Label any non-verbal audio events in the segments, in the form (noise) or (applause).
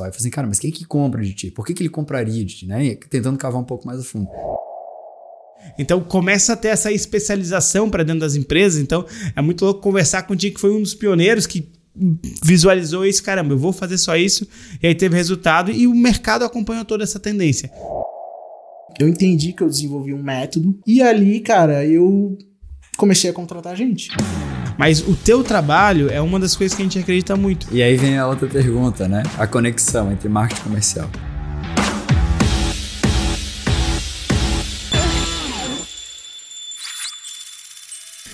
pessoal. Eu falei assim, cara, mas quem que compra de ti? Por que, que ele compraria de ti? Né? Tentando cavar um pouco mais a fundo. Então começa a ter essa especialização para dentro das empresas. Então é muito louco conversar contigo que foi um dos pioneiros que visualizou isso, caramba, eu vou fazer só isso, e aí teve resultado e o mercado acompanhou toda essa tendência. Eu entendi que eu desenvolvi um método e ali, cara, eu comecei a contratar gente. Mas o teu trabalho é uma das coisas que a gente acredita muito. E aí vem a outra pergunta, né? A conexão entre marketing comercial.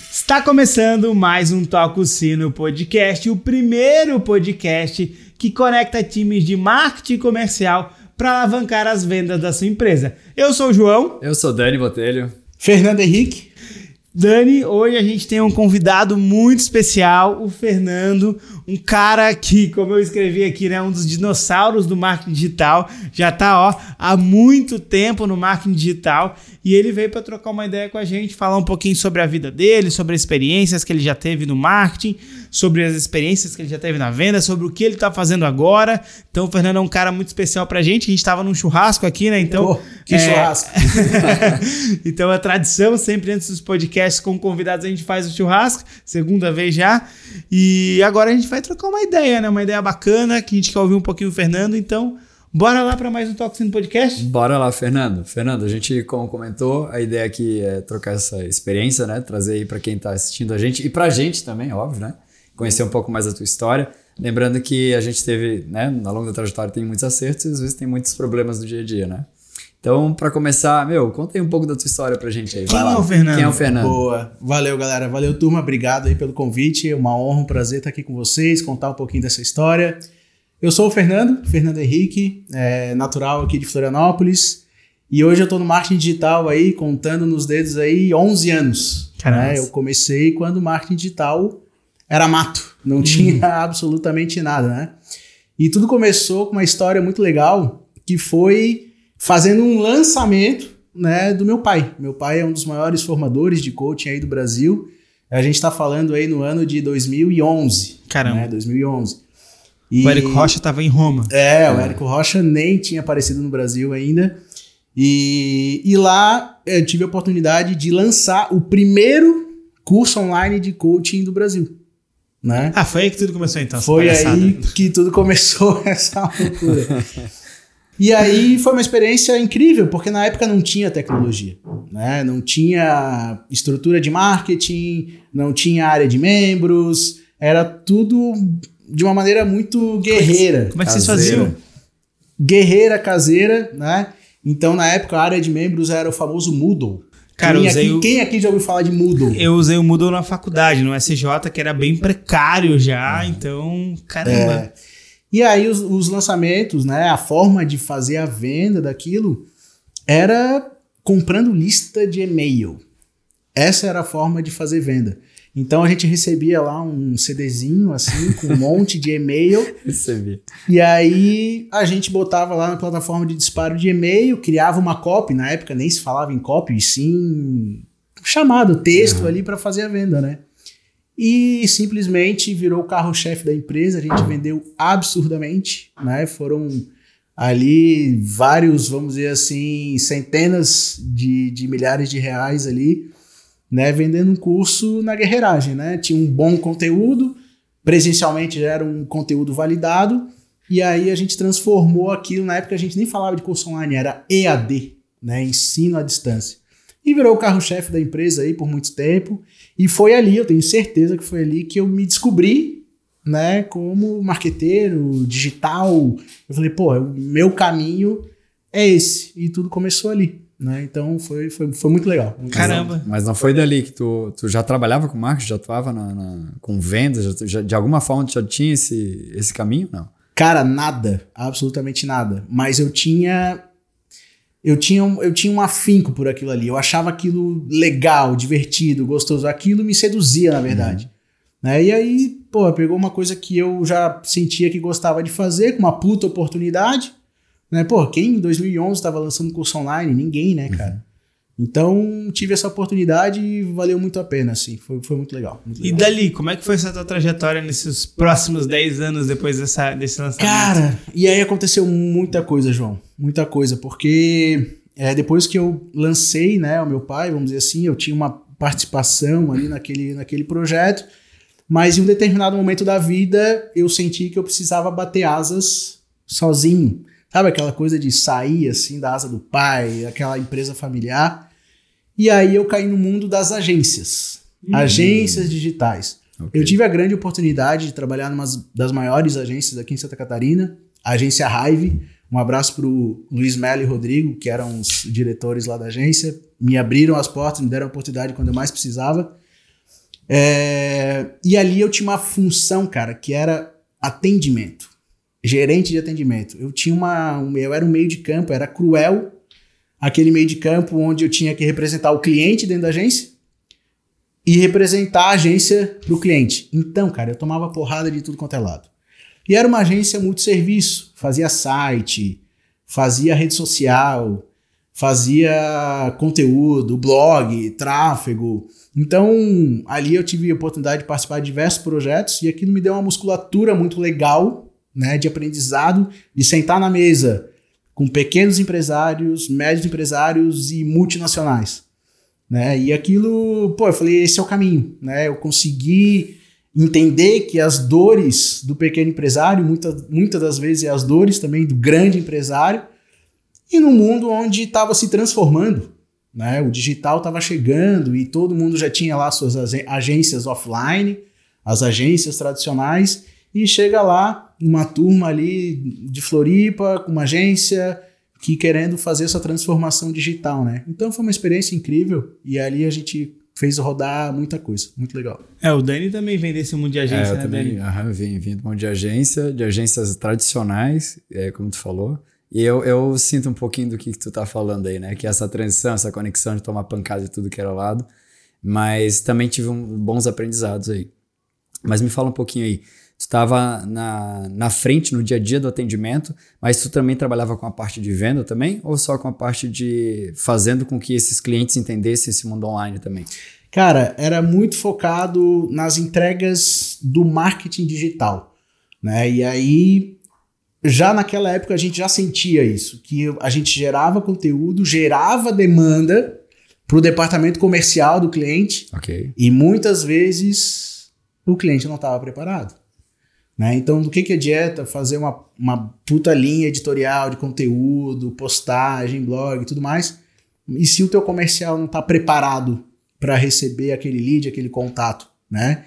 Está começando mais um Toco Sino Podcast, o primeiro podcast que conecta times de marketing comercial para alavancar as vendas da sua empresa. Eu sou o João. Eu sou Dani Botelho. Fernando Henrique. Dani, hoje a gente tem um convidado muito especial, o Fernando, um cara que, como eu escrevi aqui, né, um dos dinossauros do marketing digital, já está ó, há muito tempo no marketing digital e ele veio para trocar uma ideia com a gente, falar um pouquinho sobre a vida dele, sobre as experiências que ele já teve no marketing, sobre as experiências que ele já teve na venda, sobre o que ele está fazendo agora. Então, o Fernando é um cara muito especial para a gente. A gente estava num churrasco aqui, né? Então, Pô, que é... churrasco! (laughs) então, a tradição sempre antes dos podcasts com convidados a gente faz o churrasco, segunda vez já. E agora a gente vai trocar uma ideia, né? Uma ideia bacana que a gente quer ouvir um pouquinho o Fernando. Então, Bora lá para mais um Toxin Podcast? Bora lá, Fernando. Fernando, a gente, como comentou, a ideia aqui é trocar essa experiência, né? Trazer aí para quem está assistindo a gente e para a gente também, óbvio, né? Conhecer um pouco mais a tua história. Lembrando que a gente teve, né? Na longa trajetória tem muitos acertos e às vezes tem muitos problemas no dia a dia, né? Então, para começar, meu, conta aí um pouco da tua história pra gente aí. Quem é o Fernando? Quem é o Fernando? Boa. Valeu, galera. Valeu, turma. Obrigado aí pelo convite. É uma honra, um prazer estar aqui com vocês, contar um pouquinho dessa história. Eu sou o Fernando, Fernando Henrique, é, natural aqui de Florianópolis. E hoje eu estou no marketing digital aí, contando nos dedos aí 11 anos. Né? Eu comecei quando o marketing digital era mato, não uhum. tinha (laughs) absolutamente nada, né? E tudo começou com uma história muito legal, que foi fazendo um lançamento né, do meu pai. Meu pai é um dos maiores formadores de coaching aí do Brasil. A gente está falando aí no ano de 2011. Caramba. Né, 2011. E, o Érico Rocha estava em Roma. É, é, o Érico Rocha nem tinha aparecido no Brasil ainda. E, e lá eu tive a oportunidade de lançar o primeiro curso online de coaching do Brasil. Né? Ah, foi aí que tudo começou então. Foi aí que tudo começou (laughs) essa loucura. e aí foi uma experiência incrível, porque na época não tinha tecnologia, né? Não tinha estrutura de marketing, não tinha área de membros, era tudo de uma maneira muito guerreira. Como é que, vocês faziam? Guerreira caseira, né? Então, na época, a área de membros era o famoso Moodle. Cara, quem, aqui, o... quem aqui já ouviu falar de Moodle? Eu usei o Moodle na faculdade, no SJ, que era bem precário já, é. então, caramba. É. E aí, os, os lançamentos, né? A forma de fazer a venda daquilo era comprando lista de e-mail. Essa era a forma de fazer venda. Então a gente recebia lá um CDzinho, assim, com um monte de e-mail. (laughs) Recebi. E aí a gente botava lá na plataforma de disparo de e-mail, criava uma copy, na época nem se falava em copy, e sim chamado, texto uhum. ali para fazer a venda, né? E simplesmente virou o carro-chefe da empresa, a gente vendeu absurdamente, né? Foram ali vários, vamos dizer assim, centenas de, de milhares de reais ali né, vendendo um curso na guerreiragem, né? Tinha um bom conteúdo, presencialmente já era um conteúdo validado, e aí a gente transformou aquilo, na época a gente nem falava de curso online, era EAD, né, ensino à distância. E virou o carro-chefe da empresa aí por muito tempo, e foi ali, eu tenho certeza que foi ali que eu me descobri, né, como marqueteiro, digital. Eu falei, pô, o meu caminho é esse, e tudo começou ali. Né? Então foi, foi, foi muito legal. Muito Caramba! Legal. Mas não foi dali que tu, tu já trabalhava com marketing, já atuava na, na, com vendas, já, já, de alguma forma tu já tinha esse, esse caminho? Não. Cara, nada, absolutamente nada. Mas eu tinha eu tinha, eu tinha um afinco por aquilo ali. Eu achava aquilo legal, divertido, gostoso. Aquilo me seduzia, na verdade. Uhum. Né? E aí, pô, pegou uma coisa que eu já sentia que gostava de fazer, com uma puta oportunidade. Né? Pô, quem em 2011 estava lançando curso online? Ninguém, né, cara? Uhum. Então, tive essa oportunidade e valeu muito a pena, assim. Foi, foi muito legal. Muito E legal. dali, como é que foi essa tua trajetória nesses próximos 10 anos depois dessa, desse lançamento? Cara, e aí aconteceu muita coisa, João. Muita coisa, porque é, depois que eu lancei, né, o meu pai, vamos dizer assim, eu tinha uma participação ali naquele, naquele projeto, mas em um determinado momento da vida eu senti que eu precisava bater asas sozinho. Sabe aquela coisa de sair assim da asa do pai, aquela empresa familiar? E aí eu caí no mundo das agências, agências digitais. Ok. Eu tive a grande oportunidade de trabalhar numa das maiores agências aqui em Santa Catarina, a agência Hive. Um abraço para o Luiz Melo e Rodrigo, que eram os diretores lá da agência. Me abriram as portas, me deram a oportunidade quando eu mais precisava. É, E ali eu tinha uma função, cara, que era atendimento. Gerente de atendimento. Eu tinha uma. um- Eu era um meio de campo, era cruel aquele meio de campo onde eu tinha que representar o cliente dentro da agência e representar a agência para o cliente. Então, cara, eu tomava porrada de tudo quanto é lado. E era uma agência multisserviço, fazia site, fazia rede social, fazia conteúdo, blog, tráfego. Então, ali eu tive a oportunidade de participar de diversos projetos e aquilo me deu uma musculatura muito legal, né, de aprendizado, de sentar na mesa com pequenos empresários, médios empresários e multinacionais né? E aquilo, pô, eu falei, esse é o caminho, né? Eu consegui entender que as dores do pequeno empresário, muitas muitas das vezes é as dores também do grande empresário, e num mundo onde estava se transformando, né? O digital estava chegando e todo mundo já tinha lá suas ag- agências offline, as agências tradicionais, e chega lá uma turma ali de Floripa com uma agência que querendo fazer essa transformação digital, né? Então foi uma experiência incrível e ali a gente fez rodar muita coisa, muito legal. É, o Dani também vem desse mundo de agência, É, eu né, também Dani? aham, vim, vim de um monte de agência, de agências tradicionais, é, como tu falou. E eu, eu sinto um pouquinho do que, que tu tá falando aí, né? Que essa transição, essa conexão de tomar pancada de tudo que era lado. Mas também tive um- bons aprendizados aí. Mas me fala um pouquinho aí. Tu estava na, na frente, no dia a dia do atendimento, mas tu também trabalhava com a parte de venda também? Ou só com a parte de fazendo com que esses clientes entendessem esse mundo online também? Cara, era muito focado nas entregas do marketing digital, né? E aí já naquela época a gente já sentia isso, que a gente gerava conteúdo, gerava demanda para o departamento comercial do cliente Ok. E muitas vezes o cliente não estava preparado. Né? Então, do que, que adianta fazer uma, uma puta linha editorial de conteúdo, postagem, blog e tudo mais, e se o teu comercial não está preparado para receber aquele lead, aquele contato, né?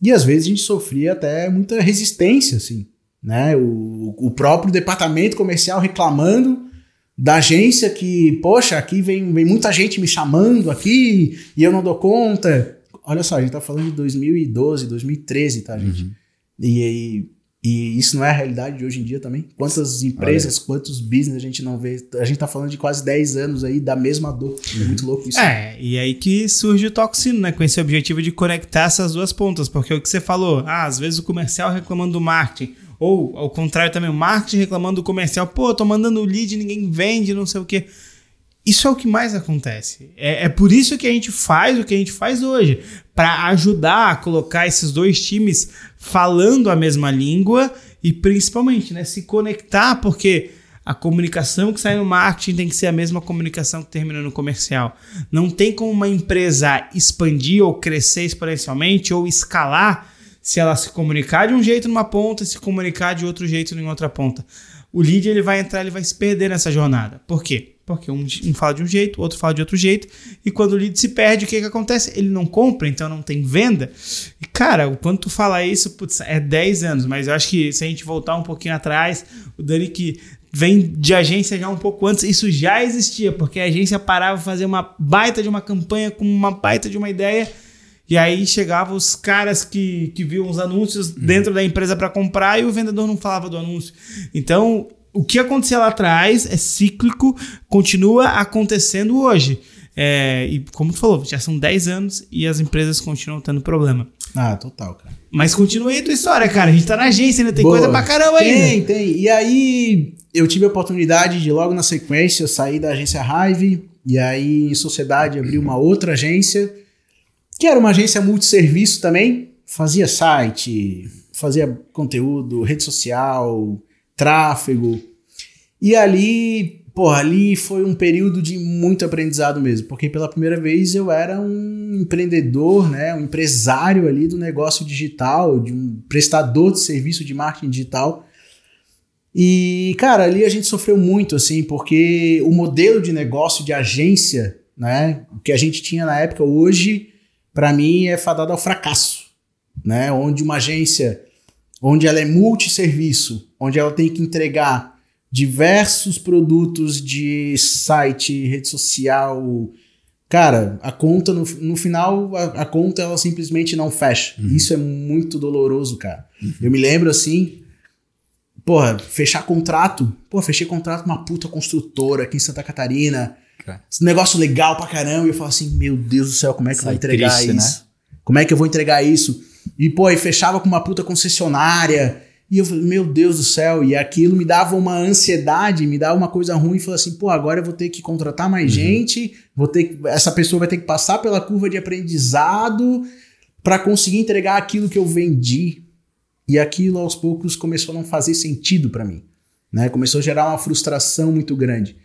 E às vezes a gente sofria até muita resistência, assim, né? O, o próprio departamento comercial reclamando da agência que, poxa, aqui vem, vem muita gente me chamando aqui e eu não dou conta. Olha só, a gente tá falando de 2012, 2013, tá, gente? E, e, e isso não é a realidade de hoje em dia também? Quantas empresas, quantos business a gente não vê? A gente tá falando de quase 10 anos aí da mesma dor. É muito louco isso. É, e aí que surge o Toxino, né? Com esse objetivo de conectar essas duas pontas. Porque o que você falou, ah, às vezes o comercial reclamando do marketing. Ou, ao contrário também, o marketing reclamando do comercial. Pô, tô mandando lead, ninguém vende, não sei o quê. Isso é o que mais acontece. É, é por isso que a gente faz o que a gente faz hoje. Para ajudar a colocar esses dois times falando a mesma língua e principalmente né, se conectar, porque a comunicação que sai no marketing tem que ser a mesma comunicação que termina no comercial. Não tem como uma empresa expandir ou crescer exponencialmente ou escalar se ela se comunicar de um jeito numa ponta e se comunicar de outro jeito em outra ponta. O lead ele vai entrar, ele vai se perder nessa jornada. Por quê? Porque um, um fala de um jeito, o outro fala de outro jeito, e quando o lead se perde, o que, que acontece? Ele não compra, então não tem venda. E cara, quando tu fala isso, putz, é 10 anos, mas eu acho que se a gente voltar um pouquinho atrás, o Dani que vem de agência já um pouco antes, isso já existia, porque a agência parava fazer uma baita de uma campanha com uma baita de uma ideia. E aí chegavam os caras que, que viam os anúncios dentro da empresa para comprar e o vendedor não falava do anúncio. Então, o que acontecia lá atrás é cíclico, continua acontecendo hoje. É, e como tu falou, já são 10 anos e as empresas continuam tendo problema. Ah, total, cara. Mas continua aí a tua história, cara. A gente tá na agência, ainda tem Boa. coisa pra caramba Tem, ainda. tem. E aí eu tive a oportunidade de logo na sequência sair da agência Hive E aí, em sociedade, abri uma outra agência, que era uma agência multisserviço também. Fazia site, fazia conteúdo, rede social, tráfego. E ali, porra, ali foi um período de muito aprendizado mesmo, porque pela primeira vez eu era um empreendedor, né, um empresário ali do negócio digital, de um prestador de serviço de marketing digital. E, cara, ali a gente sofreu muito, assim, porque o modelo de negócio de agência, né, que a gente tinha na época, hoje, para mim, é fadado ao fracasso, né, onde uma agência, onde ela é multisserviço, onde ela tem que entregar diversos produtos de site, rede social, cara, a conta, no, no final, a, a conta, ela simplesmente não fecha. Uhum. Isso é muito doloroso, cara. Uhum. Eu me lembro, assim, porra, fechar contrato. Pô, fechei contrato com uma puta construtora aqui em Santa Catarina. Okay. Negócio legal pra caramba. E eu falo assim, meu Deus do céu, como é que Sai eu vou entregar triste, isso? Né? Como é que eu vou entregar isso? E, pô, e fechava com uma puta concessionária. E eu falei, meu Deus do céu. E aquilo me dava uma ansiedade, me dava uma coisa ruim. E falei assim, pô, agora eu vou ter que contratar mais uhum. gente. Vou ter que, essa pessoa vai ter que passar pela curva de aprendizado para conseguir entregar aquilo que eu vendi. E aquilo aos poucos começou a não fazer sentido para mim, né? Começou a gerar uma frustração muito grande.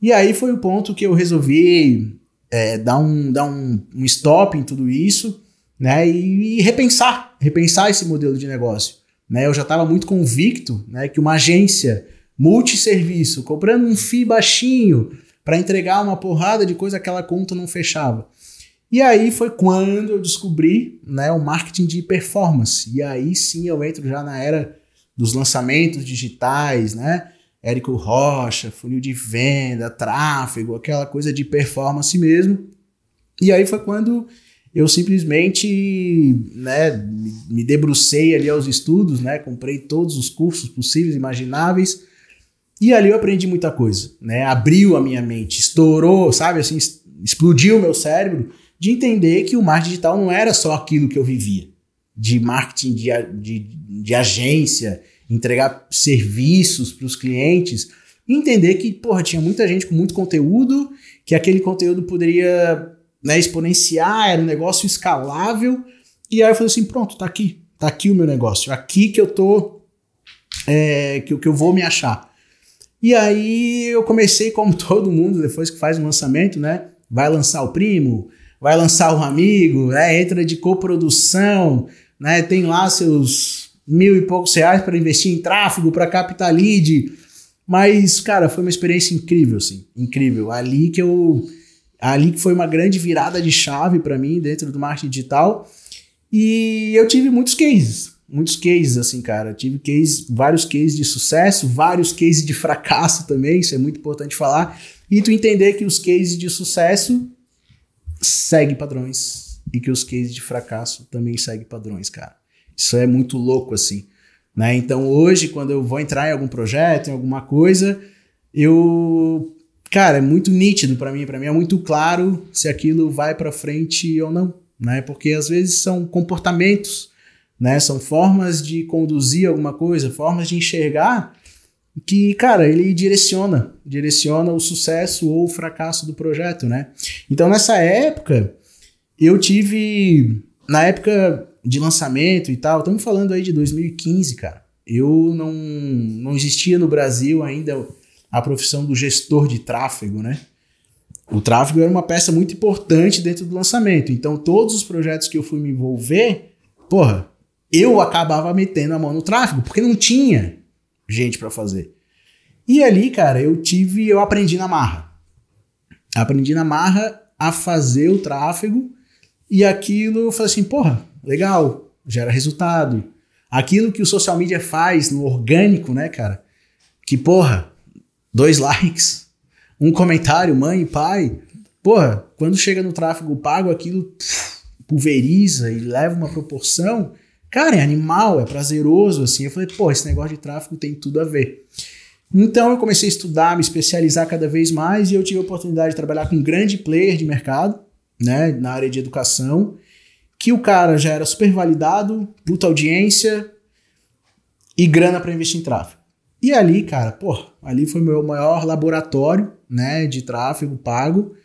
E aí foi o ponto que eu resolvi é, dar, um, dar um, um stop em tudo isso, né? E, e repensar, repensar esse modelo de negócio. Né? Eu já estava muito convicto né, que uma agência multisserviço, cobrando um FII baixinho para entregar uma porrada de coisa, aquela conta não fechava. E aí foi quando eu descobri né, o marketing de performance. E aí sim eu entro já na era dos lançamentos digitais, né? Érico Rocha, funil de venda, tráfego, aquela coisa de performance mesmo. E aí foi quando eu simplesmente né, me debrucei ali aos estudos, né? Comprei todos os cursos possíveis, imagináveis. E ali eu aprendi muita coisa, né? Abriu a minha mente, estourou, sabe assim, explodiu o meu cérebro de entender que o marketing digital não era só aquilo que eu vivia, de marketing de, de, de agência, entregar serviços para os clientes, entender que, porra, tinha muita gente com muito conteúdo, que aquele conteúdo poderia né, exponenciar, era um negócio escalável, e aí eu falei assim, pronto, tá aqui, tá aqui o meu negócio, aqui que eu tô, é, que, que eu vou me achar. E aí eu comecei, como (laughs) todo mundo, depois que faz um lançamento, né, vai lançar o primo, vai lançar um amigo, né? entra de coprodução, né? tem lá seus mil e poucos reais para investir em tráfego, para captar lead. Mas, cara, foi uma experiência incrível, assim, incrível. Ali que eu. Ali que foi uma grande virada de chave para mim dentro do marketing digital. E eu tive muitos cases, muitos cases, assim, cara. Tive cases, vários cases de sucesso, vários cases de fracasso também, isso é muito importante falar. E tu entender que os cases de sucesso segue padrões e que os cases de fracasso também seguem padrões, cara. Isso é muito louco assim, né? Então hoje quando eu vou entrar em algum projeto, em alguma coisa, eu cara, é muito nítido para mim, para mim é muito claro se aquilo vai para frente ou não, né? Porque às vezes são comportamentos, né? São formas de conduzir alguma coisa, formas de enxergar que, cara, ele direciona, direciona o sucesso ou o fracasso do projeto, né? Então, nessa época, eu tive, na época de lançamento e tal, estamos falando aí de 2015, cara. Eu não, não existia no Brasil ainda a profissão do gestor de tráfego, né? O tráfego era uma peça muito importante dentro do lançamento. Então, todos os projetos que eu fui me envolver, porra, eu acabava metendo a mão no tráfego, porque não tinha gente para fazer. E ali, cara, eu tive, eu aprendi na marra. Aprendi na marra a fazer o tráfego e aquilo eu falei assim, porra, legal, gera resultado. Aquilo que o social media faz no orgânico, né, cara? Que, porra, dois likes, um comentário, mãe e pai. Porra, quando chega no tráfego pago, aquilo pulveriza e leva uma proporção Cara, é animal, é prazeroso, assim. Eu falei, pô, esse negócio de tráfego tem tudo a ver. Então eu comecei a estudar, me especializar cada vez mais e eu tive a oportunidade de trabalhar com um grande player de mercado, né, na área de educação, que o cara já era super validado, puta audiência e grana para investir em tráfego. E ali, cara, pô, ali foi meu maior laboratório, né, de tráfego pago,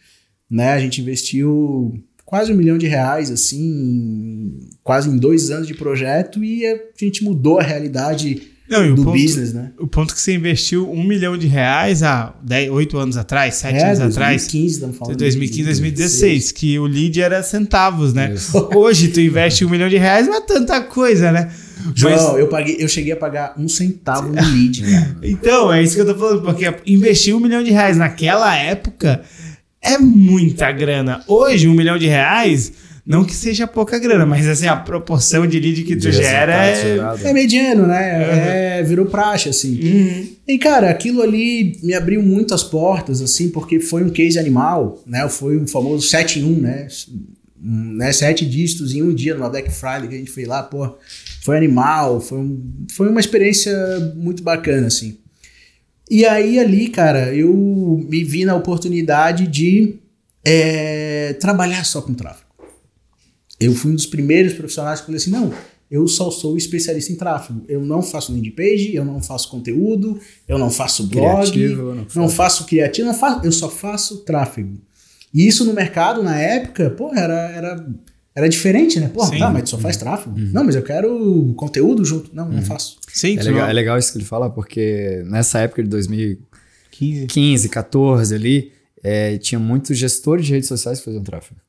né? A gente investiu quase um milhão de reais, assim, quase em dois anos de projeto e a gente mudou a realidade Não, o do ponto- business, né? O ponto que você investiu um milhão de reais há 10, 8 anos atrás, 7 É, anos atrás. 2015, estamos falando. 2015, de 2016, que o lead era centavos, né? Isso. (laughs) Hoje tu investe um milhão de reais, não é tanta coisa, né? João, Mas- eu, paguei, eu cheguei a pagar um centavo no lead, (laughs) cara. então, é isso que eu tô falando, porque investir um milhão de reais naquela época é muita grana. Hoje, um milhão de reais, não que seja pouca grana, mas assim, a proporção de lead que tu De gera é. É mediano, né? É, virou praxe, assim. Uhum. E, cara, aquilo ali me abriu muitas portas, assim, porque foi um case animal, né? Foi um famoso 7 em 1, né? Um, né? Sete dígitos em um dia no Black Friday que a gente fez lá, pô. Foi animal, foi, um, foi uma experiência muito bacana, assim. E aí, ali, cara, eu me vi na oportunidade de é, trabalhar só com tráfego. Eu fui um dos primeiros profissionais que falei assim: não, eu só sou especialista em tráfego. Eu não faço landing page, eu não faço conteúdo, eu não faço blog, Criativo, eu não não faço. criativo, não faço, eu só faço tráfego. E isso no mercado, na época, pô, era, era, era diferente, né? Pô, Sim. tá, mas tu só faz tráfego? Não, mas eu quero conteúdo junto. Não, não faço. Sim, É legal, não- é legal isso que ele fala, porque nessa época de 2015, 15. 14 ali, é, tinha muitos gestores de redes sociais que faziam tráfego.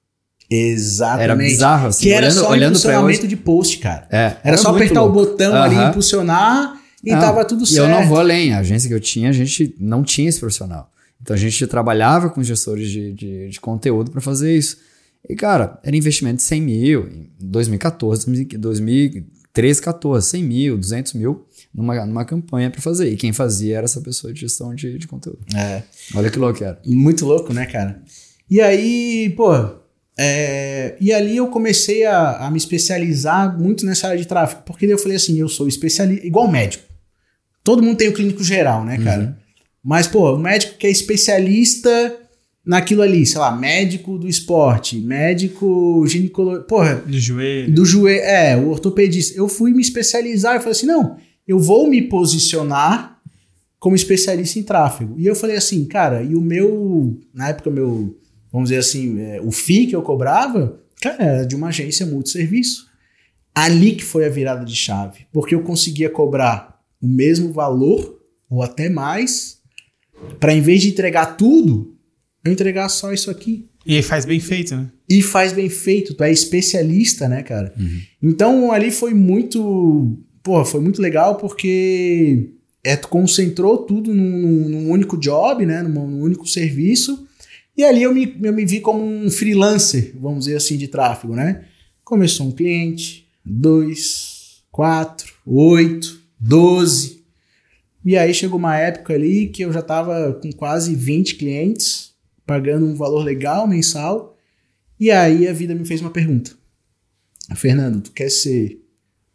Exatamente. Era bizarro, assim, Que era olhando- só olhando impulsionamento hoje- de post, cara. É, Era, só apertar louco. o botão ali, Aham. impulsionar e Não, tava tudo e certo. eu não vou além. A agência que eu tinha, a gente não tinha esse profissional. Então a gente trabalhava com gestores de, de, de conteúdo para fazer isso. E, cara, era investimento de 100 mil em 2014, 2013, 14, 100 mil, 200 mil numa, numa campanha para fazer. E quem fazia era essa pessoa de gestão de, de conteúdo. É. Olha que louco que era. Muito louco, né, cara? E aí, pô, é, e ali eu comecei a, a me especializar muito nessa área de tráfego, porque eu falei assim, eu sou especialista, igual médico. Todo mundo tem o clínico geral, né, cara? Mas, pô, o médico que é especialista naquilo ali, sei lá, médico do esporte, médico ginecologia, porra, Do joelho. do joelho, é, o ortopedista. Eu fui me especializar e falei assim: não, eu vou me posicionar como especialista em tráfego. E eu falei assim, cara, e o meu, na época, meu, vamos dizer assim, é, o FII que eu cobrava, cara, era de uma agência multisserviço. Ali que foi a virada de chave, porque eu conseguia cobrar o mesmo valor, ou até mais, para em vez de entregar tudo, eu entregar só isso aqui E aí faz bem feito, né? e faz bem feito, tu é especialista, né, cara? Então ali foi muito, porra, foi muito legal porque é, tu concentrou tudo num, num único job, né, num, num único serviço. E ali eu me, eu me vi como um freelancer, vamos dizer assim, de tráfego, né? Começou um cliente, dois, quatro, oito, doze. E aí chegou uma época ali que eu já tava com quase 20 clientes, pagando um valor legal mensal. E aí a vida me fez uma pergunta. Fernando, tu quer ser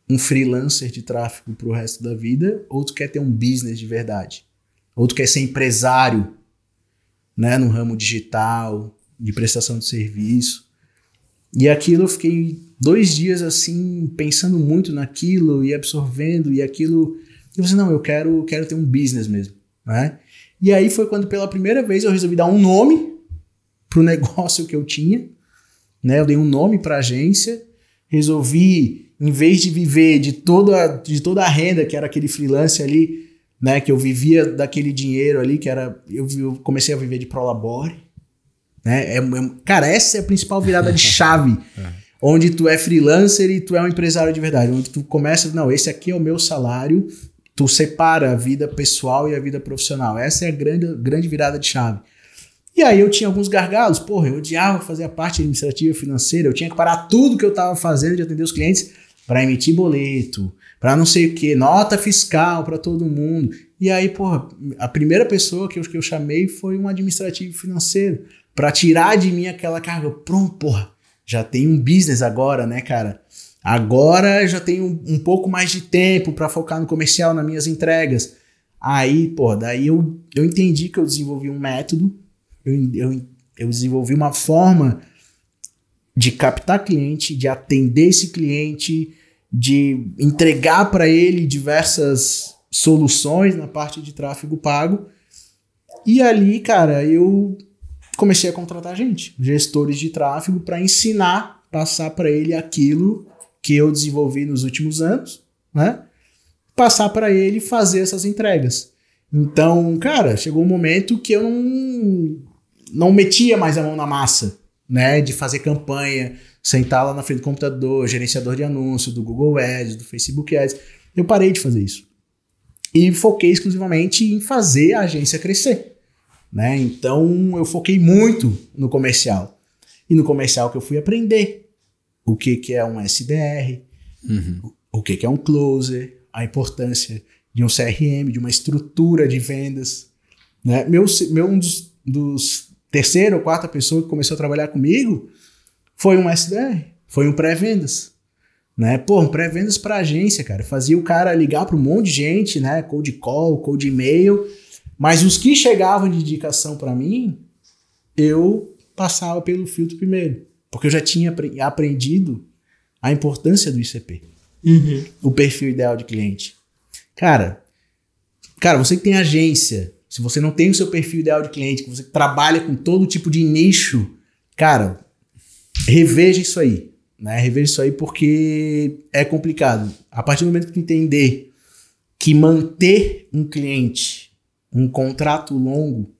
um freelancer de tráfego pro resto da vida ou tu quer ter um business de verdade? Ou tu quer ser empresário, né, no ramo digital, de prestação de serviço? E aquilo eu fiquei dois dias assim, pensando muito naquilo e absorvendo, e aquilo. E eu falei, não, eu quero, quero ter um business mesmo. Né? E aí foi quando pela primeira vez eu resolvi dar um nome pro (laughs) negócio que eu tinha. Né? Eu dei um nome para a agência, resolvi, em vez de viver de toda, de toda a renda que era aquele freelance ali, né, que eu vivia daquele dinheiro ali, que era, eu, eu comecei a viver de prolabore, né? É, é- cara, essa é a principal virada de (laughs) chave, onde tu é freelancer e tu é um empresário de verdade, onde tu começa, não, esse aqui é o meu salário, tu separa a vida pessoal e a vida profissional. Essa é a grande, grande virada de chave. E aí eu tinha alguns gargalos, porra, eu odiava fazer a parte administrativa e financeira, eu tinha que parar tudo que eu tava fazendo de atender os clientes para emitir boleto, para não sei o que, nota fiscal para todo mundo. E aí, porra, a primeira pessoa que eu, que eu chamei foi um administrativo financeiro, para tirar de mim aquela carga. Pronto, porra, já tenho um business agora, né, cara? Agora já tenho um, pouco mais de tempo para focar no comercial, nas minhas entregas. Aí, pô, daí eu, eu entendi que eu desenvolvi um método, eu, eu, eu desenvolvi uma forma de captar cliente, de atender esse cliente, de entregar para ele diversas soluções na parte de tráfego pago. E ali, cara, eu comecei a contratar gente, gestores de tráfego, para ensinar, passar para ele aquilo que eu desenvolvi nos últimos anos, né? Passar para ele fazer essas entregas. Então, cara, chegou um momento que eu não, não metia mais a mão na massa, né? De fazer campanha, sentar lá na frente do computador, gerenciador de anúncio, do Google Ads, do Facebook Ads. Eu parei de fazer isso. E foquei exclusivamente em fazer a agência crescer. Né? Então eu foquei muito no comercial. E no comercial que eu fui aprender o que, que é um SDR, uhum. o que, que é um closer, a importância de um CRM, de uma estrutura de vendas. Né? Meu, meu um dos, dos terceira ou quarta pessoa que começou a trabalhar comigo foi um SDR, foi um pré-vendas. Né? Pô, um pré-vendas para agência, cara. Fazia o cara ligar para um monte de gente, né? Cold call, cold e-mail. Mas os que chegavam de indicação para mim, eu passava pelo filtro primeiro. Porque eu já tinha aprendido a importância do ICP. Uhum. O perfil ideal de cliente. Cara, cara, você que tem agência, se você não tem o seu perfil ideal de cliente, que você trabalha com todo tipo de nicho, cara, reveja isso aí. Né? Reveja isso aí porque é complicado. A partir do momento que tu entender que manter um cliente, um contrato longo,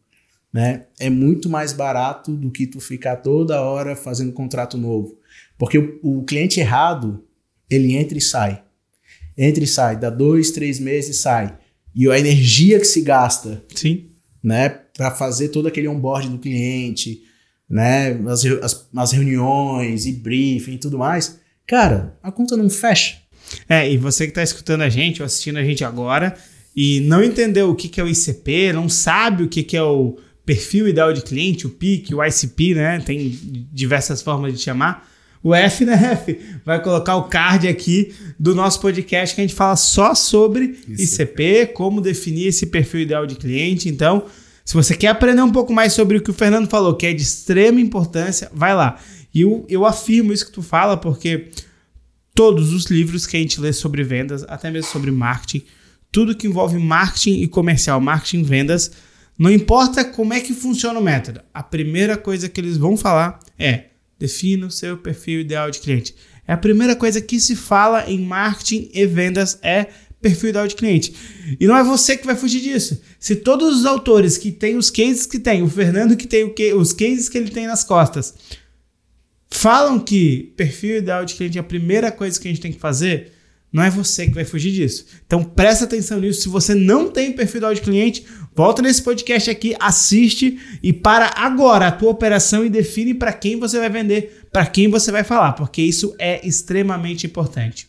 né, é muito mais barato do que tu ficar toda hora fazendo contrato novo. Porque o, o cliente errado, ele entra e sai. Entra e sai, dá dois, três meses e sai. E a energia que se gasta, Sim. né, para fazer todo aquele onboard do cliente, né, as, as, as reuniões e briefing e tudo mais, cara, a conta não fecha. É, e você que está escutando a gente ou assistindo a gente agora e não entendeu o que, que é o ICP, não sabe o que, que é o perfil ideal de cliente, o PIC, o ICP, né? Tem diversas formas de chamar. O F, né, F? Vai colocar o card aqui do nosso podcast que a gente fala só sobre ICP, como definir esse perfil ideal de cliente. Então, se você quer aprender um pouco mais sobre o que o Fernando falou, que é de extrema importância, vai lá. E eu, eu afirmo isso que tu fala, porque todos os livros que a gente lê sobre vendas, até mesmo sobre marketing, tudo que envolve marketing e comercial, marketing e vendas, não importa como é que funciona o método, a primeira coisa que eles vão falar é defina o seu perfil ideal de cliente. É a primeira coisa que se fala em marketing e vendas é perfil ideal de cliente. E não é você que vai fugir disso. Se todos os autores que têm os cases que tem, o Fernando que tem que, os cases que ele tem nas costas, falam que perfil ideal de cliente é a primeira coisa que a gente tem que fazer, não é você que vai fugir disso. Então presta atenção nisso. Se você não tem perfil de cliente, volta nesse podcast aqui, assiste e para agora a tua operação e define para quem você vai vender, para quem você vai falar, porque isso é extremamente importante.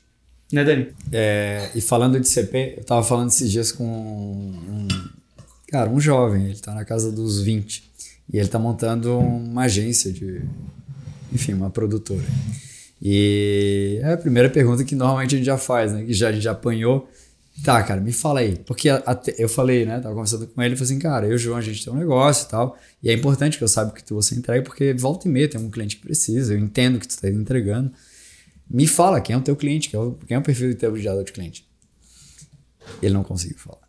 Né, Dani? É, e falando de CP, eu tava falando esses dias com um, cara, um jovem, ele tá na casa dos 20 e ele tá montando uma agência de, enfim, uma produtora. E é a primeira pergunta que normalmente a gente já faz, né? Que já, a gente já apanhou. Tá, cara, me fala aí. Porque eu falei, né? Tava conversando com ele e falei assim, cara, eu e o João, a gente tem um negócio e tal. E é importante que eu saiba que tu você entrega, porque volta e meia tem um cliente que precisa, eu entendo que tu tá entregando. Me fala quem é o teu cliente, quem é o, quem é o perfil do teu de cliente. Ele não conseguiu falar.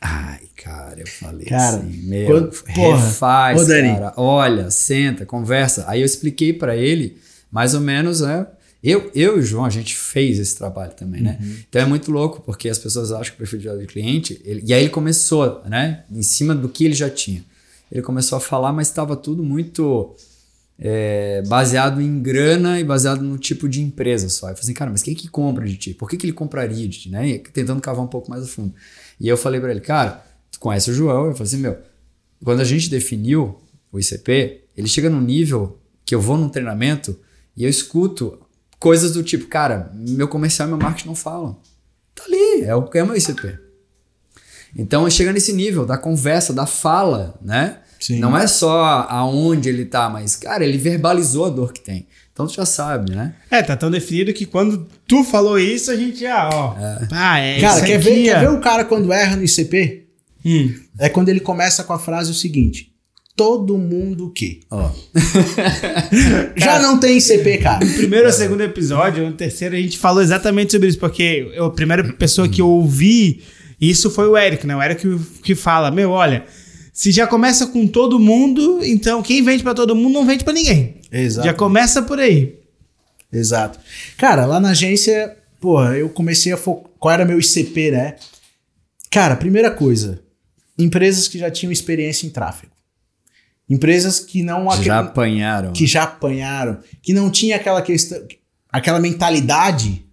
Ai, cara, eu falei cara, assim, meu, quando, refaz, porra, cara, olha, senta, conversa. Aí eu expliquei para ele, mais ou menos, né? Eu, eu e o João, a gente fez esse trabalho também, né? Uhum. Então é muito louco, porque as pessoas acham que o perfil de cliente... Ele, e aí ele começou, né? Em cima do que ele já tinha. Ele começou a falar, mas estava tudo muito é, baseado em grana e baseado no tipo de empresa só. Eu falei assim, cara, mas quem que compra de ti? Por que, que ele compraria de ti? Né? E tentando cavar um pouco mais a fundo. E eu falei para ele, cara, tu conhece o João? Eu falei assim, meu, quando a gente definiu o ICP, ele chega num nível que eu vou num treinamento e eu escuto coisas do tipo, cara, meu comercial e meu marketing não falam. Tá ali, é o, é o meu ICP. Então chega nesse nível da conversa, da fala, né? Sim. Não é só aonde ele tá, mas, cara, ele verbalizou a dor que tem. Então tu já sabe, né? É, tá tão definido que quando tu falou isso, a gente já, ó. É. Ah, é cara, quer, ver, quer ver o cara quando erra no ICP? Hum. É quando ele começa com a frase o seguinte: todo mundo que. Ó. (laughs) Já não tem ICP, cara. No primeiro ou segundo episódio, no terceiro, a gente falou exatamente sobre isso, porque eu, a primeira pessoa que eu ouvi isso foi o Eric, né? O Eric que, que fala: Meu, olha, se já começa com todo mundo, então quem vende para todo mundo não vende para ninguém. Exato. Já começa por aí. Exato. Cara, lá na agência, porra, eu comecei a focar. Qual era meu ICP, né? Cara, primeira coisa, empresas que já tinham experiência em tráfego. Empresas que não Já apanharam. que já apanharam, que não tinha aquela questão, aquela mentalidade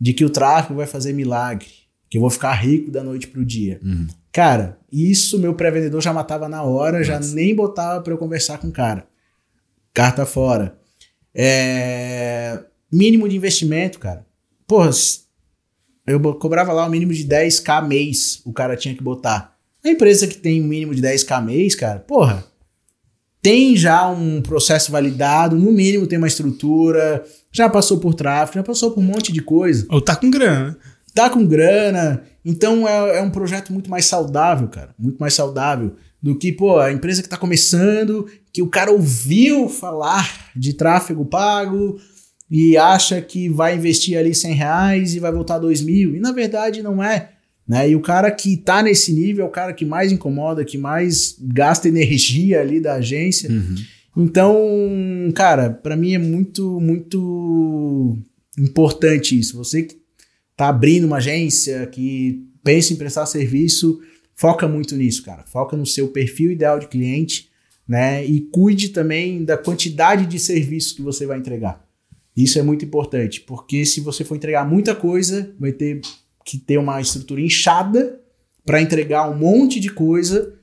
de que o tráfego vai fazer milagre, que eu vou ficar rico da noite pro dia. Uhum. Cara, isso meu pré-vendedor já matava na hora, já Nossa. nem botava pra eu conversar com o cara. Carta fora. É, Mínimo de investimento, cara. Porra, eu cobrava lá o mínimo de 10k mês, o cara tinha que botar. A empresa que tem um mínimo de 10k mês, cara, porra, tem já um processo validado, no mínimo tem uma estrutura, já passou por tráfego, já passou por um monte de coisa Ou tá com grana. né? tá com grana. Então é, é um projeto muito mais saudável, cara. Muito mais saudável do que, pô, a empresa que tá começando, que o cara ouviu falar de tráfego pago e acha que vai investir ali 100 reais e vai voltar 2 mil. E na verdade não é. Né? E o cara que tá nesse nível é o cara que mais incomoda, que mais gasta energia ali da agência. Uhum. Então, cara, pra mim é muito, muito importante isso. Você que tá abrindo uma agência, que pensa em prestar serviço, foca muito nisso, cara. Foca no seu perfil ideal de cliente, né? E cuide também da quantidade de serviços que você vai entregar. Isso é muito importante, porque se você for entregar muita coisa, vai ter que ter uma estrutura inchada para entregar um monte de coisa,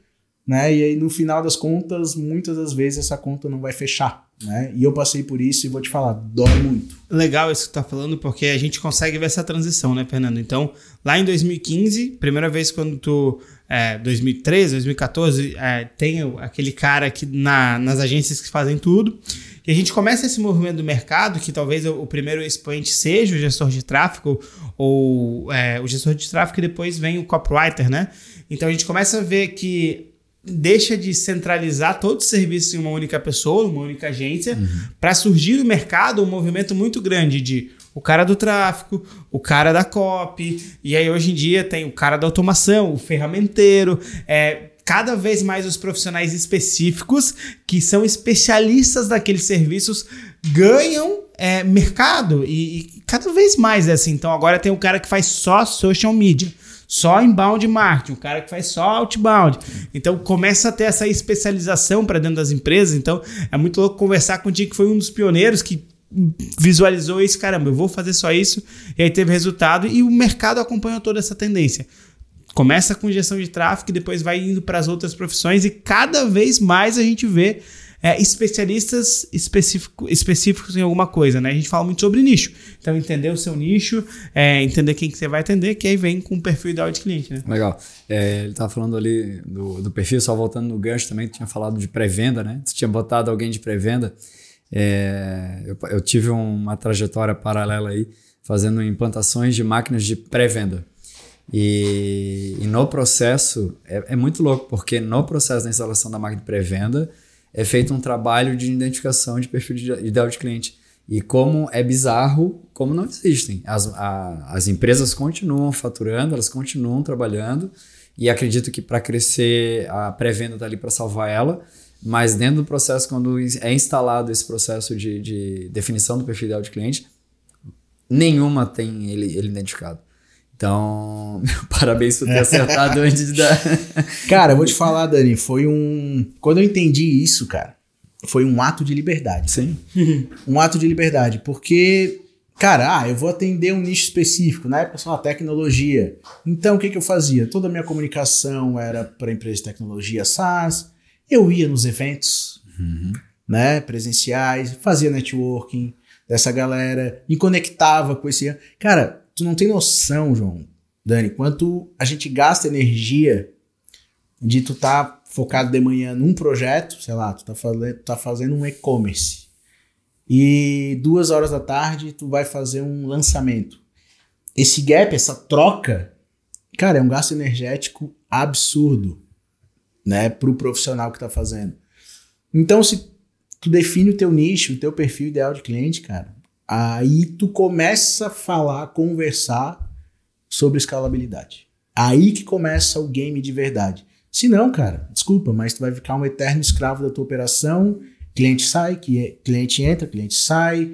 né? E aí no final das contas, muitas das vezes essa conta não vai fechar, né? E eu passei por isso e vou te falar, dói muito. Legal isso que tu tá falando, porque a gente consegue ver essa transição, né, Fernando? Então, lá em 2015, primeira vez quando tu. É, 2013, 2014, é, tem aquele cara que na, nas agências que fazem tudo. E a gente começa esse movimento do mercado, que talvez o, primeiro expoente seja o gestor de tráfego, ou é, o gestor de tráfego, e depois vem o copywriter, né? Então a gente começa a ver que deixa de centralizar todos os serviços em uma única pessoa, uma única agência, para surgir no mercado um movimento muito grande de o cara do tráfego, o cara da copy, e aí hoje em dia tem o cara da automação, o ferramenteiro, é, cada vez mais os profissionais específicos que são especialistas daqueles serviços ganham é, mercado e, e cada vez mais é assim. Então agora tem o cara que faz só social media, só inbound marketing, o cara que faz só outbound. Então começa a ter essa especialização para dentro das empresas. Então é muito louco conversar contigo que foi um dos pioneiros que visualizou isso, caramba, eu vou fazer só isso, e aí teve resultado e o mercado acompanhou toda essa tendência. Começa com gestão de tráfego e depois vai indo para as outras profissões e cada vez mais a gente vê é, especialistas específico, específicos em alguma coisa, né? A gente fala muito sobre nicho. Então, entender o seu nicho, é, entender quem que você vai atender, que aí vem com o perfil ideal de cliente, né? Legal. É, ele tava falando ali do, do perfil, só voltando no gancho também, tinha falado de pré-venda, né? Tinha botado alguém de pré-venda. É, eu, eu tive uma trajetória paralela aí, fazendo implantações de máquinas de pré-venda. E, e no processo, é, é muito louco, porque no processo da instalação da máquina de pré-venda, é feito um trabalho de identificação de perfil de ideal de cliente. E como é bizarro, como não existem. As, a- as empresas continuam faturando, elas continuam trabalhando, e acredito que para crescer, a pré-venda está ali para salvar ela, mas dentro do processo, quando é instalado esse processo de, de definição do perfil ideal de cliente, nenhuma tem ele, ele identificado. Então, (laughs) parabéns por ter acertado (laughs) antes dar. Cara, eu vou te falar, Dani, foi um. Quando eu entendi isso, cara, foi um ato de liberdade. Sim. Um ato de liberdade, porque, cara, ah, eu vou atender um nicho específico, na época só a tecnologia. Então, o que, que eu fazia? Toda a minha comunicação era para empresa de tecnologia SaaS, eu ia nos eventos, né, presenciais, fazia networking dessa galera, me conectava com esse. Cara, tu não tem noção, João, Dani, quanto a gente gasta energia de tu tá focado de manhã num projeto, sei lá, tu tá, fale- tu tá fazendo um e-commerce. E duas horas da tarde tu vai fazer um lançamento. Esse gap, essa troca, cara, é um gasto energético absurdo, né, pro profissional que tá fazendo. Então, se tu define o teu nicho, o teu perfil ideal de cliente, cara, aí tu começa a falar, conversar sobre escalabilidade. Aí que começa o game de verdade. Se não, cara, desculpa, mas tu vai ficar um eterno escravo da tua operação. Cliente sai, cliente entra, cliente sai.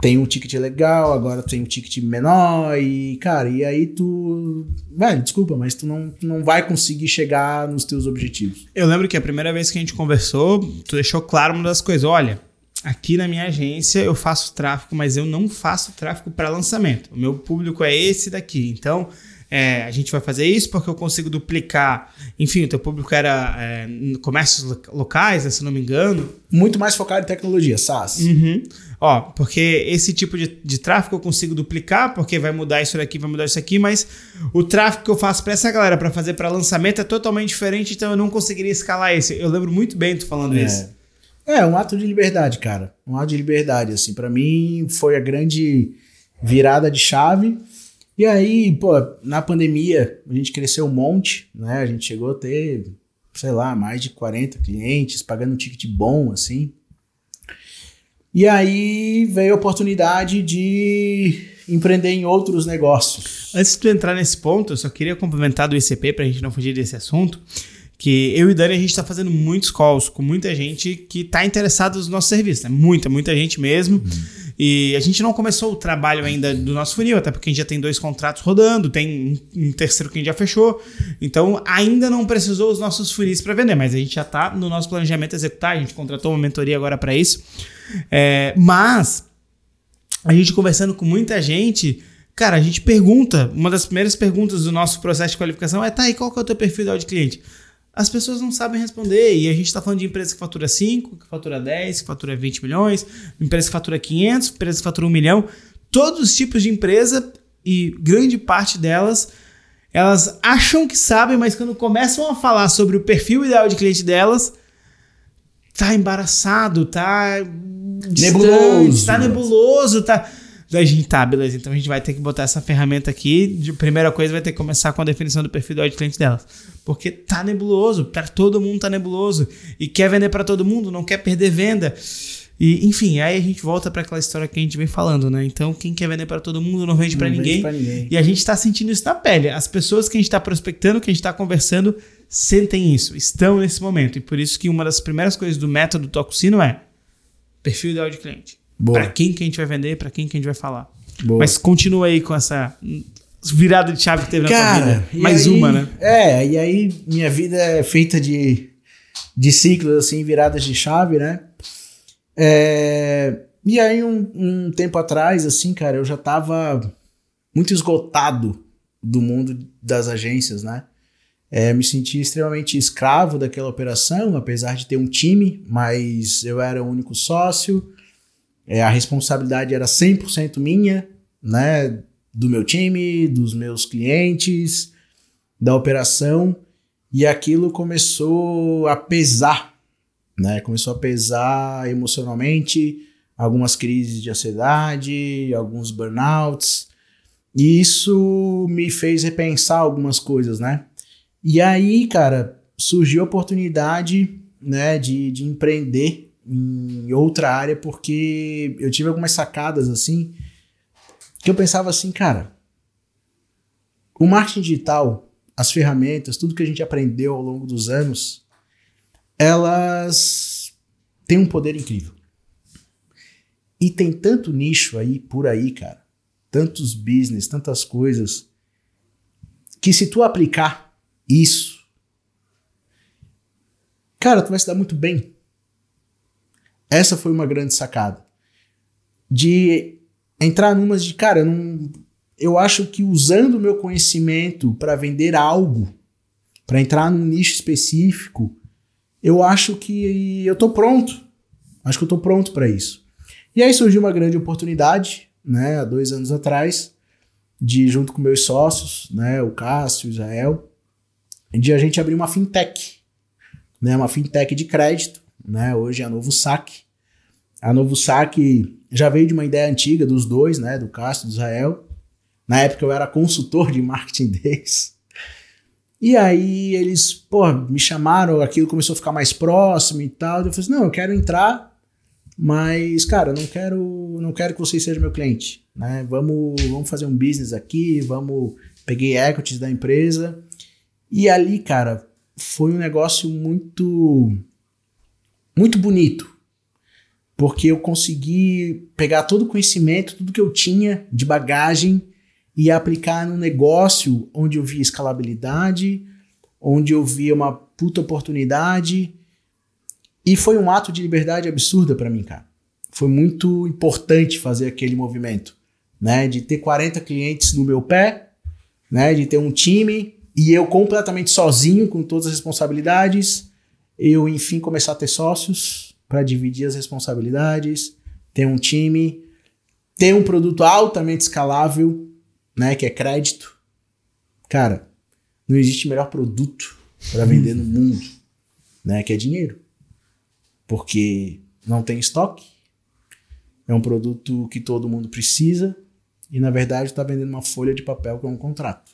Tem um ticket legal, agora tem um ticket menor e, cara, e aí tu. Velho, desculpa, mas tu não, tu não vai conseguir chegar nos teus objetivos. Eu lembro que a primeira vez que a gente conversou, tu deixou claro uma das coisas. Olha, aqui na minha agência eu faço tráfego, mas eu não faço tráfego para lançamento. O meu público é esse daqui. Então, é, a gente vai fazer isso porque eu consigo duplicar. Enfim, o teu público era é, comércios locais, né, se não me engano. Muito mais focado em tecnologia, SaaS. Uhum. Ó, porque esse tipo de, de tráfego eu consigo duplicar, porque vai mudar isso daqui, vai mudar isso aqui, mas o tráfego que eu faço para essa galera para fazer para lançamento é totalmente diferente, então eu não conseguiria escalar esse. Eu lembro muito bem tu falando é. isso. É, um ato de liberdade, cara. Um ato de liberdade, assim. para mim foi a grande virada de chave e aí, pô, na pandemia a gente cresceu um monte, né? A gente chegou a ter, sei lá, mais de 40 clientes, pagando um ticket bom, assim. E aí veio a oportunidade de empreender em outros negócios. Antes de tu entrar nesse ponto, eu só queria complementar do ICP para a gente não fugir desse assunto, que eu e Dani a gente está fazendo muitos calls com muita gente que está interessada nos nossos serviços, né? Muita, muita gente mesmo. Uhum. E a gente não começou o trabalho ainda do nosso funil, até porque a gente já tem dois contratos rodando, tem um terceiro que a gente já fechou. Então ainda não precisou os nossos funis para vender, mas a gente já está no nosso planejamento executar, a gente contratou uma mentoria agora para isso. É, mas a gente conversando com muita gente, cara, a gente pergunta, uma das primeiras perguntas do nosso processo de qualificação é: tá, e qual que é o teu perfil de cliente? As pessoas não sabem responder. E a gente está falando de empresa que fatura 5, que fatura 10, que fatura 20 milhões, empresa que fatura 500, empresa que fatura 1 milhão. Todos os tipos de empresa e grande parte delas, elas acham que sabem, mas quando começam a falar sobre o perfil ideal de cliente delas, tá embaraçado, tá nebuloso, tá nebuloso, tá a gente, tá, beleza, então a gente vai ter que botar essa ferramenta aqui. De primeira coisa, vai ter que começar com a definição do perfil do cliente delas. Porque tá nebuloso, para todo mundo tá nebuloso. E quer vender para todo mundo, não quer perder venda. E, enfim, aí a gente volta para aquela história que a gente vem falando, né? Então, quem quer vender para todo mundo não vende para ninguém. ninguém. E a gente está sentindo isso na pele. As pessoas que a gente está prospectando, que a gente está conversando, sentem isso, estão nesse momento. E por isso que uma das primeiras coisas do método Tococino é perfil ideal de cliente. Para quem que a gente vai vender, para quem que a gente vai falar. Boa. Mas continua aí com essa virada de chave que teve Cara, na tua vida. Mais aí, uma, né? É, e aí minha vida é feita de, de ciclos, assim, viradas de chave, né? É, e aí, um, um tempo atrás, assim, cara, eu já tava muito esgotado do mundo das agências, né? É, me senti extremamente escravo daquela operação, apesar de ter um time, mas eu era o único sócio. É, a responsabilidade era 100% minha, né? Do meu time, dos meus clientes, da operação. E aquilo começou a pesar, né? Começou a pesar emocionalmente, algumas crises de ansiedade, alguns burnouts. E isso me fez repensar algumas coisas, né? E aí, cara, surgiu a oportunidade, né, de, de empreender em outra área, porque eu tive algumas sacadas assim, que eu pensava assim, cara, o marketing digital, as ferramentas, tudo que a gente aprendeu ao longo dos anos, elas têm um poder incrível. E tem tanto nicho aí, por aí, cara, tantos business, tantas coisas, que se tu aplicar isso, cara, tu vai se dar muito bem essa foi uma grande sacada. De entrar numas de, cara, eu, não, eu acho que usando o meu conhecimento para vender algo, para entrar num nicho específico, eu acho que eu tô pronto. Acho que eu tô pronto para isso. E aí surgiu uma grande oportunidade, né, há dois anos atrás, de junto com meus sócios, né, o Cássio, o Israel, de a gente abrir uma fintech, né, uma fintech de crédito, né, hoje é a Novo Saque, a Novo Saque já veio de uma ideia antiga dos dois, né? Do Castro e do Israel. Na época eu era consultor de marketing (laughs) deles. E aí eles, pô, me chamaram, aquilo começou a ficar mais próximo e tal. Eu falei assim, não, eu quero entrar, mas, cara, não quero, não quero que você seja meu cliente, né? Vamos, vamos fazer um business aqui, vamos peguei equities da empresa. E ali, cara, foi um negócio muito muito bonito. Porque eu consegui pegar todo o conhecimento, tudo que eu tinha de bagagem e aplicar num negócio onde eu via escalabilidade, onde eu via uma puta oportunidade. E foi um ato de liberdade absurda para mim, cara. Foi muito importante fazer aquele movimento, né? De ter 40 clientes no meu pé, né? De ter um time e eu completamente sozinho com todas as responsabilidades. Eu, enfim, começar a ter sócios para dividir as responsabilidades, ter um time, ter um produto altamente escalável, né? Que é crédito. Cara, não existe melhor produto para vender no mundo, né? Que é dinheiro. Porque não tem estoque, é um produto que todo mundo precisa e, na verdade, está vendendo uma folha de papel que é um contrato.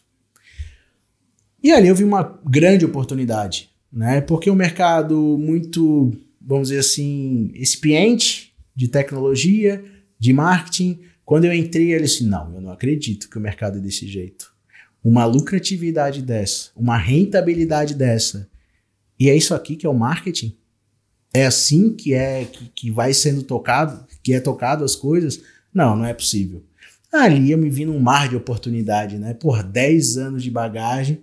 E ali eu vi uma grande oportunidade, né? Porque o um mercado muito, vamos dizer assim, expiente de tecnologia, de marketing. Quando eu entrei, ele disse: Não, eu não acredito que o mercado é desse jeito. Uma lucratividade dessa, uma rentabilidade dessa. E é isso aqui que é o marketing? É assim que é que, que vai sendo tocado, que é tocado as coisas? Não, não é possível. Ali eu me vi num mar de oportunidade, né? Por 10 anos de bagagem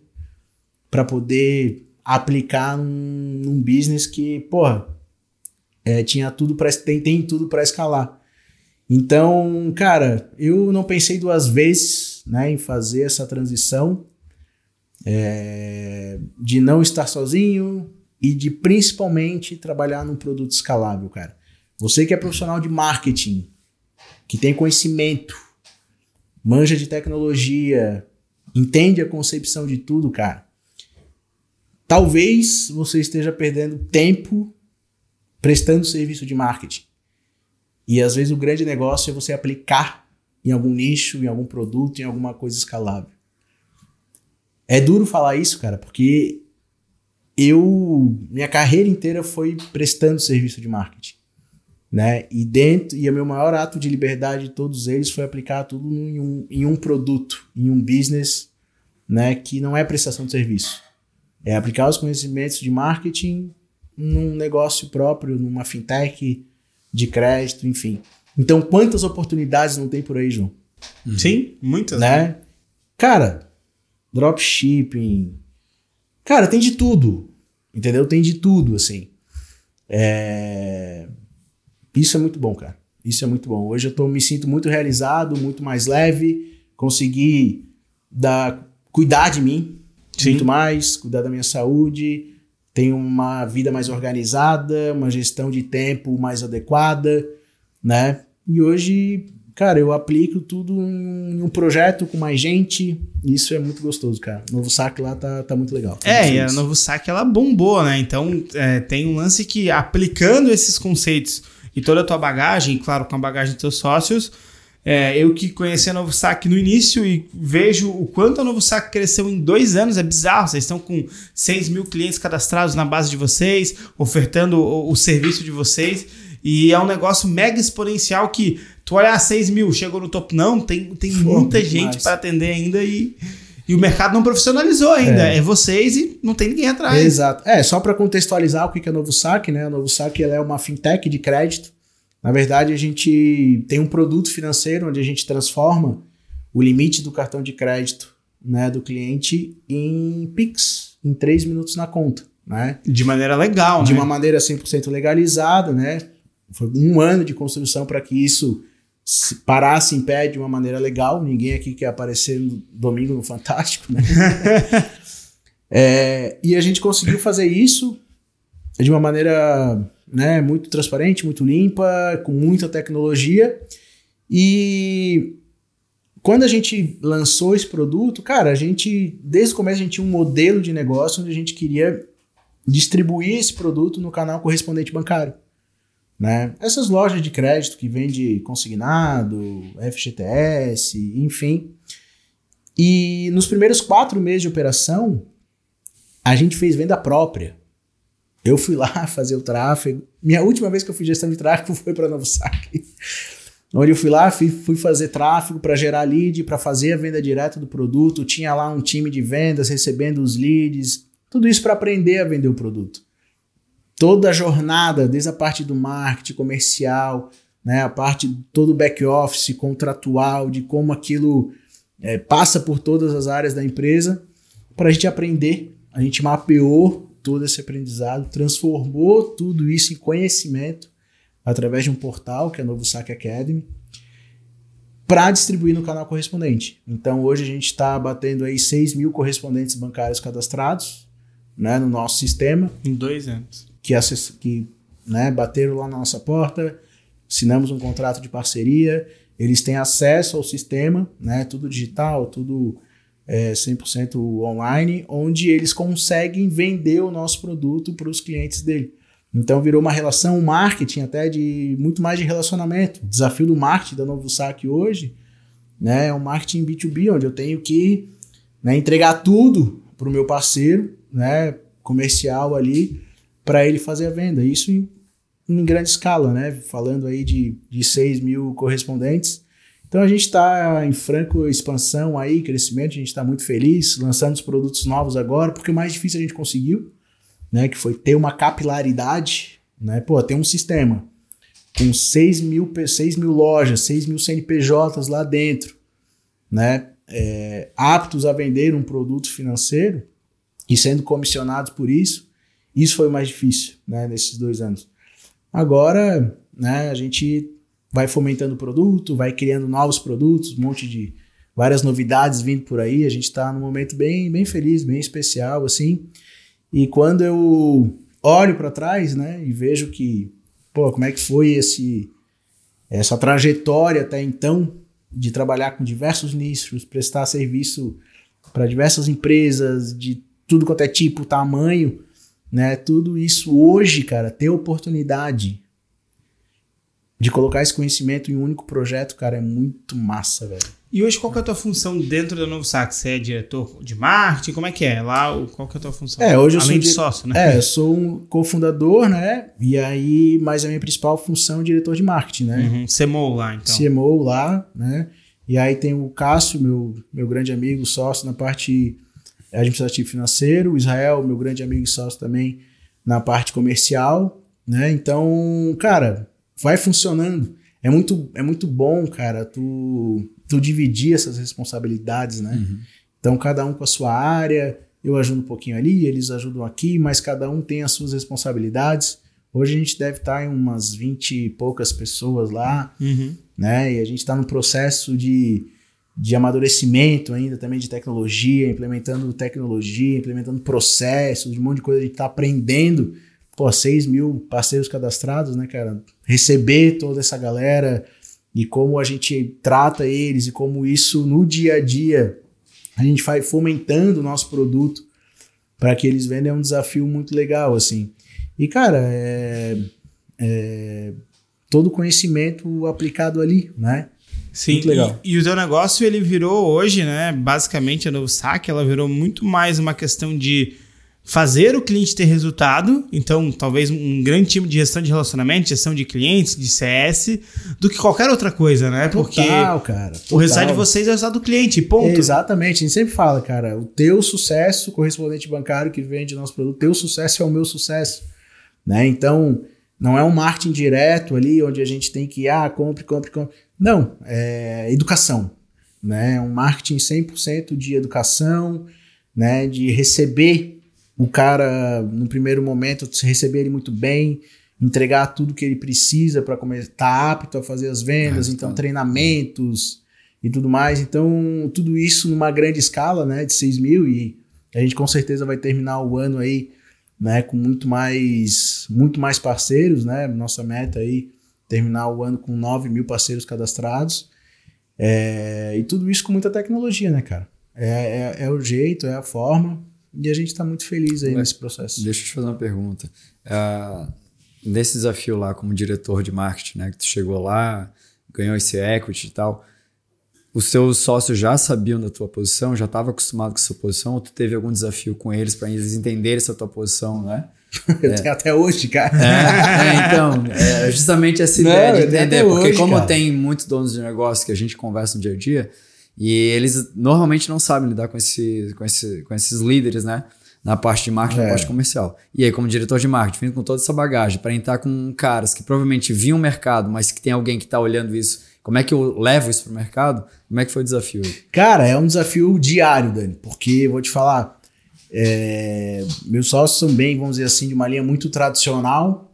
para poder aplicar num, num, business que, porra, é, tinha tudo para tem, tem tudo para escalar. Então, cara, eu não pensei duas vezes né, em fazer essa transição é, de não estar sozinho e de principalmente trabalhar num produto escalável, cara. Você que é profissional de marketing, que tem conhecimento, manja de tecnologia, entende a concepção de tudo, cara. Talvez você esteja perdendo tempo prestando serviço de marketing. E às vezes o grande negócio é você aplicar em algum nicho, em algum produto, em alguma coisa escalável. É duro falar isso, cara, porque eu minha carreira inteira foi prestando serviço de marketing, né? E dentro e o meu maior ato de liberdade de todos eles foi aplicar tudo em um, em um produto, em um business, né? Que não é prestação de serviço. É aplicar os conhecimentos de marketing num negócio próprio, numa fintech de crédito, enfim. Então, quantas oportunidades não tem por aí, João? Uhum. Sim, muitas. Né? né? Cara, dropshipping. Cara, tem de tudo. Entendeu? Tem de tudo, assim. É... Isso é muito bom, cara. Isso é muito bom. Hoje eu tô, me sinto muito realizado, muito mais leve. Consegui dar, cuidar de mim, Sim. muito mais, cuidar da minha saúde, tenho uma vida mais organizada, uma gestão de tempo mais adequada, né? E hoje, cara, eu aplico tudo em um projeto com mais gente. E isso é muito gostoso, cara. O novo saque lá tá, tá muito legal. é, e a novo saque ela bombou, né? Então é, tem um lance que aplicando esses conceitos e toda a tua bagagem, claro, com a bagagem dos teus sócios, é, eu que conheci a Novo Saque no início e vejo o quanto a Novo Saque cresceu em dois anos, é bizarro. Vocês estão com 6 mil clientes cadastrados na base de vocês, ofertando o, o serviço de vocês. E é um negócio mega exponencial que tu olha 6 mil, chegou no topo. Não, tem, tem muita gente para atender ainda e, e o mercado não profissionalizou ainda. É. é. vocês e não tem ninguém atrás. Exato. É, só para contextualizar o que é a Novo Saque, né? A Novo Saque ela é uma fintech de crédito na verdade, a gente tem um produto financeiro onde a gente transforma o limite do cartão de crédito né, do cliente em Pix, em três minutos na conta. Né? De maneira legal, De né? uma maneira 100% legalizada, né? Foi um ano de construção para que isso parasse em pé de uma maneira legal. Ninguém aqui quer aparecer no domingo no Fantástico, né? (laughs) é, e a gente conseguiu fazer isso de uma maneira né? Muito transparente, muito limpa, com muita tecnologia. E quando a gente lançou esse produto, cara, a gente, desde o começo, a gente tinha um modelo de negócio onde a gente queria distribuir esse produto no canal correspondente bancário. Né? Essas lojas de crédito que vende consignado, FGTS, enfim. E nos primeiros quatro meses de operação, a gente fez venda própria. Eu fui lá (laughs) fazer o tráfego. Minha última vez que eu fiz gestão de tráfego (laughs) foi para Novo Saque. Onde eu fui lá, fui, fui fazer tráfego para gerar lead, para fazer a venda direta do produto. Tinha lá um time de vendas recebendo os leads. Tudo isso para aprender a vender o produto. Toda a jornada, desde a parte do marketing comercial, né, a parte todo o back office contratual, de como aquilo é, passa por todas as áreas da empresa, para a gente aprender. A gente mapeou todo esse aprendizado, transformou tudo isso em conhecimento através de um portal, que é o Novo Saque Academy, para distribuir no canal correspondente. Então hoje a gente está batendo aí 6 mil correspondentes bancários cadastrados né, no nosso sistema. Em dois anos. Que, acess, que né, bateram lá na nossa porta, assinamos um contrato de parceria, eles têm acesso ao sistema, né, tudo digital, tudo é, 100% online, onde eles conseguem vender o nosso produto para os clientes dele. Então virou uma relação, marketing até de muito mais de relacionamento. O desafio do marketing da Novo Saque hoje né, é um marketing B2B, onde eu tenho que né, entregar tudo para o meu parceiro né, comercial ali para ele fazer a venda. Isso em, em, grande escala, né? Falando aí de, de 6 mil correspondentes. Então a gente está em franco expansão aí, crescimento, a gente está muito feliz, lançando os produtos novos agora, porque o mais difícil a gente conseguiu né, que foi ter uma capilaridade, né, pô, tem um sistema com 6 mil, 6 mil lojas, 6 mil CNPJs lá dentro, né, é, aptos a vender um produto financeiro e sendo comissionados por isso, isso foi o mais difícil, né, nesses dois anos. Agora, né, a gente vai fomentando o produto, vai criando novos produtos, um monte de várias novidades vindo por aí, a gente está num momento bem, bem feliz, bem especial, assim, e quando eu olho para trás, né, e vejo que, pô, como é que foi esse essa trajetória até então de trabalhar com diversos nichos, prestar serviço para diversas empresas de tudo quanto é tipo, tamanho, né? Tudo isso hoje, cara, ter oportunidade de colocar esse conhecimento em um único projeto, cara, é muito massa, velho. E hoje qual que é a tua função dentro da Novo Sax? Você é diretor de marketing? Como é que é? Lá, qual que é a tua função? É, hoje eu Além sou de sócio, né? É, eu sou um cofundador, né? E aí, mas a minha principal função é diretor de marketing, né? Uhum. CMO lá, então. CMO lá, né? E aí tem o Cássio, meu, meu grande amigo, sócio na parte administrativo financeiro, o Israel, meu grande amigo e sócio também na parte comercial, né? Então, cara, vai funcionando. É muito, é muito bom, cara, tu tu dividir essas responsabilidades, né? Uhum. Então, cada um com a sua área, eu ajudo um pouquinho ali, eles ajudam aqui, mas cada um tem as suas responsabilidades. Hoje a gente deve estar em umas 20 e poucas pessoas lá, uhum. né? E a gente está no processo de, de amadurecimento ainda também de tecnologia, implementando tecnologia, implementando processos, um monte de coisa a gente está aprendendo. Pô, 6 mil parceiros cadastrados, né, cara? Receber toda essa galera, e como a gente trata eles e como isso no dia a dia a gente vai fomentando o nosso produto para que eles vendam é um desafio muito legal assim. E cara, é, é todo conhecimento aplicado ali, né? Sim, muito legal. E, e, o teu negócio ele virou hoje, né? Basicamente a Novo Saque, ela virou muito mais uma questão de fazer o cliente ter resultado, então talvez um grande time de gestão de relacionamento, gestão de clientes, de CS, do que qualquer outra coisa, né? Porque total, cara, total. o resultado de vocês é o resultado do cliente, ponto. Exatamente, a gente sempre fala, cara, o teu sucesso, correspondente bancário que vende nosso produto, teu sucesso é o meu sucesso, né? Então, não é um marketing direto ali, onde a gente tem que, ah, compre, compre, compre. Não, é educação, né? É um marketing 100% de educação, né? De receber o cara, no primeiro momento, receber ele muito bem, entregar tudo que ele precisa para estar tá apto a fazer as vendas, é, então tá. treinamentos e tudo mais. Então, tudo isso numa grande escala, né, de 6 mil e a gente com certeza vai terminar o ano aí, né, com muito mais, muito mais parceiros, né, nossa meta aí, terminar o ano com 9 mil parceiros cadastrados. É, e tudo isso com muita tecnologia, né, cara? É, é, é o jeito, é a forma. E a gente está muito feliz aí Mas, nesse processo. Deixa eu te fazer uma pergunta. Uh, nesse desafio lá como diretor de marketing, né, que tu chegou lá, ganhou esse equity e tal, os seus sócios já sabiam da tua posição, já estavam acostumados com essa posição, ou tu teve algum desafio com eles para eles entenderem essa tua posição, né? (laughs) Eu tenho até hoje, cara. É, é, então, é justamente essa Não, ideia de eu tenho entender, porque hoje, como cara. tem muitos donos de negócio que a gente conversa no dia a dia, e eles normalmente não sabem lidar com, esse, com, esse, com esses líderes, né? Na parte de marketing, na É. parte comercial. E aí, como diretor de marketing, vindo com toda essa bagagem, para entrar com caras que provavelmente viam o mercado, mas que tem alguém que está olhando isso, como é que eu levo isso para o mercado? Como é que foi o desafio? Cara, é um desafio diário, Dani, porque eu vou te falar, é, meus sócios são bem, vamos dizer assim, de uma linha muito tradicional,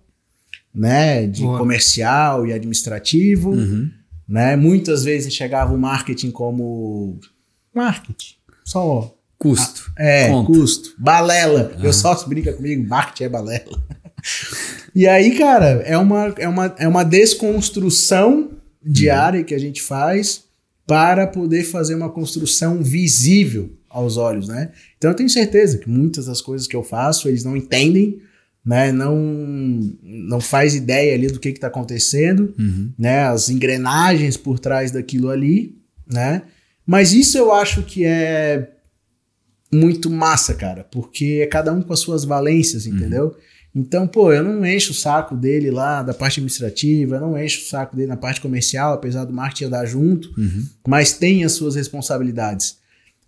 né, de Boa. comercial e administrativo, Uhum. Né, muitas vezes enxergava o marketing como marketing, só Custo. é, Conta. custo, balela. Meu sócio brinca comigo, marketing é balela. (laughs) e aí, cara, é uma, é uma, é uma desconstrução diária que a gente faz para poder fazer uma construção visível aos olhos, né? Então eu tenho certeza que muitas das coisas que eu faço, eles não entendem, né? Não, não faz ideia ali do que está acontecendo, Uhum. né? As engrenagens por trás daquilo ali, né? Mas isso eu acho que é muito massa, cara, porque é cada um com as suas valências, entendeu? Então, pô, eu não encho o saco dele lá da parte administrativa, eu não encho o saco dele na parte comercial, apesar do marketing andar junto, Uhum. mas tem as suas responsabilidades.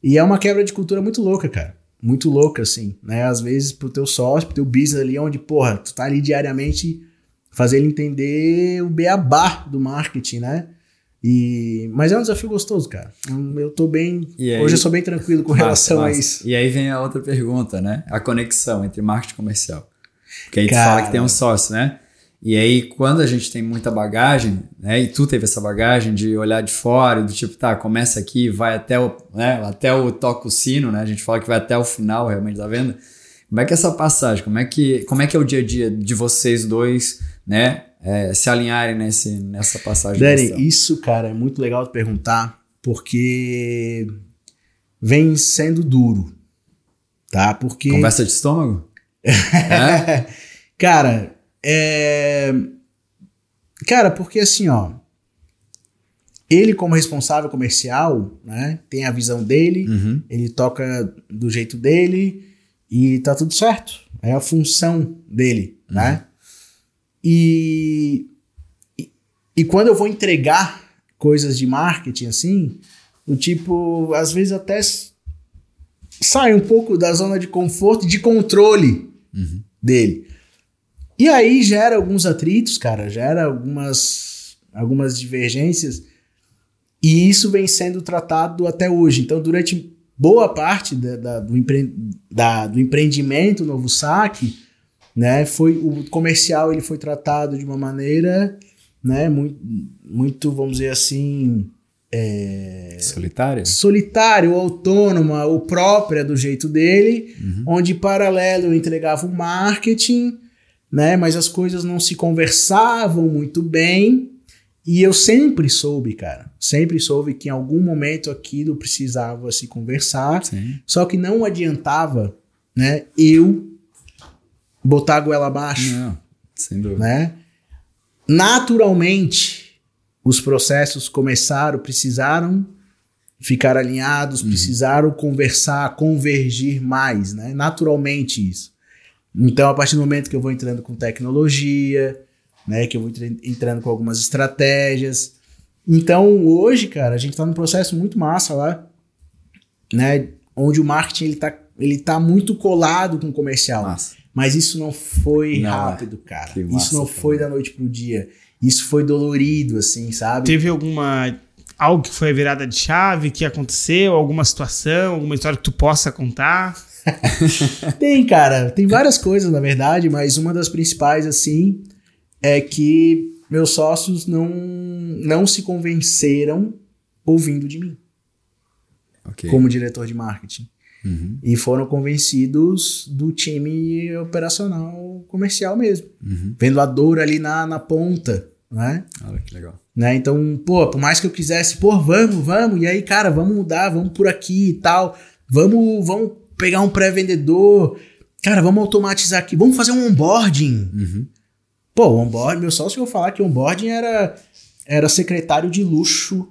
E é uma quebra de cultura muito louca, cara. Muito louca, assim, né? Às vezes pro teu sócio, pro teu business ali, onde, porra, tu tá ali diariamente fazer ele entender o beabá do marketing, né? E... Mas é um desafio gostoso, cara. Eu tô bem... Aí- Hoje eu sou bem tranquilo com Massa, relação a massa. isso. E aí vem a outra pergunta, né? A conexão entre marketing e comercial. Porque aí tu Cara. fala que tem um sócio, né? E aí, quando a gente tem muita bagagem, né? E tu teve essa bagagem de olhar de fora e do tipo, tá, começa aqui, vai até o, né? Até o toca o sino, né? A gente fala que vai até o final realmente da venda. Como é que é essa passagem? Como é que, como é, que é o dia a dia de vocês dois, né? é, se alinharem nesse, nessa passagem? de Dani, gestão? isso, cara, é muito legal de perguntar, porque vem sendo duro, tá? Porque... Conversa de estômago? (laughs) é? Cara, é. Cara, porque assim, ó. Ele, como responsável comercial, né? Tem a visão dele, Uhum. ele toca do jeito dele e tá tudo certo. É a função dele, né? E, e, e quando eu vou entregar coisas de marketing assim, do tipo, às vezes até sai um pouco da zona de conforto e de controle dele. E aí gera alguns atritos, cara, gera algumas, algumas divergências, e isso vem sendo tratado até hoje. Então, durante boa parte da- da- do, empre, da- do empreendimento Novo Saque, né, foi o comercial ele foi tratado de uma maneira, né, muito, muito vamos dizer assim, Solitária? solitário, autônoma ou própria do jeito dele, Uhum. onde paralelo eu entregava o marketing, né, mas as coisas não se conversavam muito bem. E eu sempre soube, cara, sempre soube que em algum momento aquilo precisava se conversar, Sim. só que não adiantava, né, eu botar a goela abaixo Não, sem dúvida. né? Naturalmente, os processos começaram, precisaram ficar alinhados, precisaram conversar, convergir mais, né? Naturalmente isso. Então, a partir do momento que eu vou entrando com tecnologia, né, que eu vou entrando com algumas estratégias. Então, hoje, cara, a gente tá num processo muito massa lá, né, onde o marketing ele tá, ele tá muito colado com o comercial. Massa. Mas isso não foi Não, rápido, cara. massa, Isso não cara. foi da noite pro dia. Isso foi dolorido, assim, sabe? Teve alguma. Algo que foi a virada de chave que aconteceu, alguma situação, alguma história que tu possa contar? Tem, cara. Tem várias coisas, na verdade, mas uma das principais, assim, é que meus sócios não, não se convenceram ouvindo de mim, Ok. como diretor de marketing. Uhum. E foram convencidos do time operacional comercial mesmo. Uhum. Vendo a dor ali na, na ponta, né? Olha que legal. né? Então, pô, por mais que eu quisesse, pô, vamos, vamos, e aí, cara, vamos mudar, vamos por aqui e tal, vamos, vamos pegar um pré-vendedor, cara, vamos automatizar aqui, vamos fazer um onboarding. Uhum. Pô, o onboarding, meu sócio vou falar que onboarding era, era secretário de luxo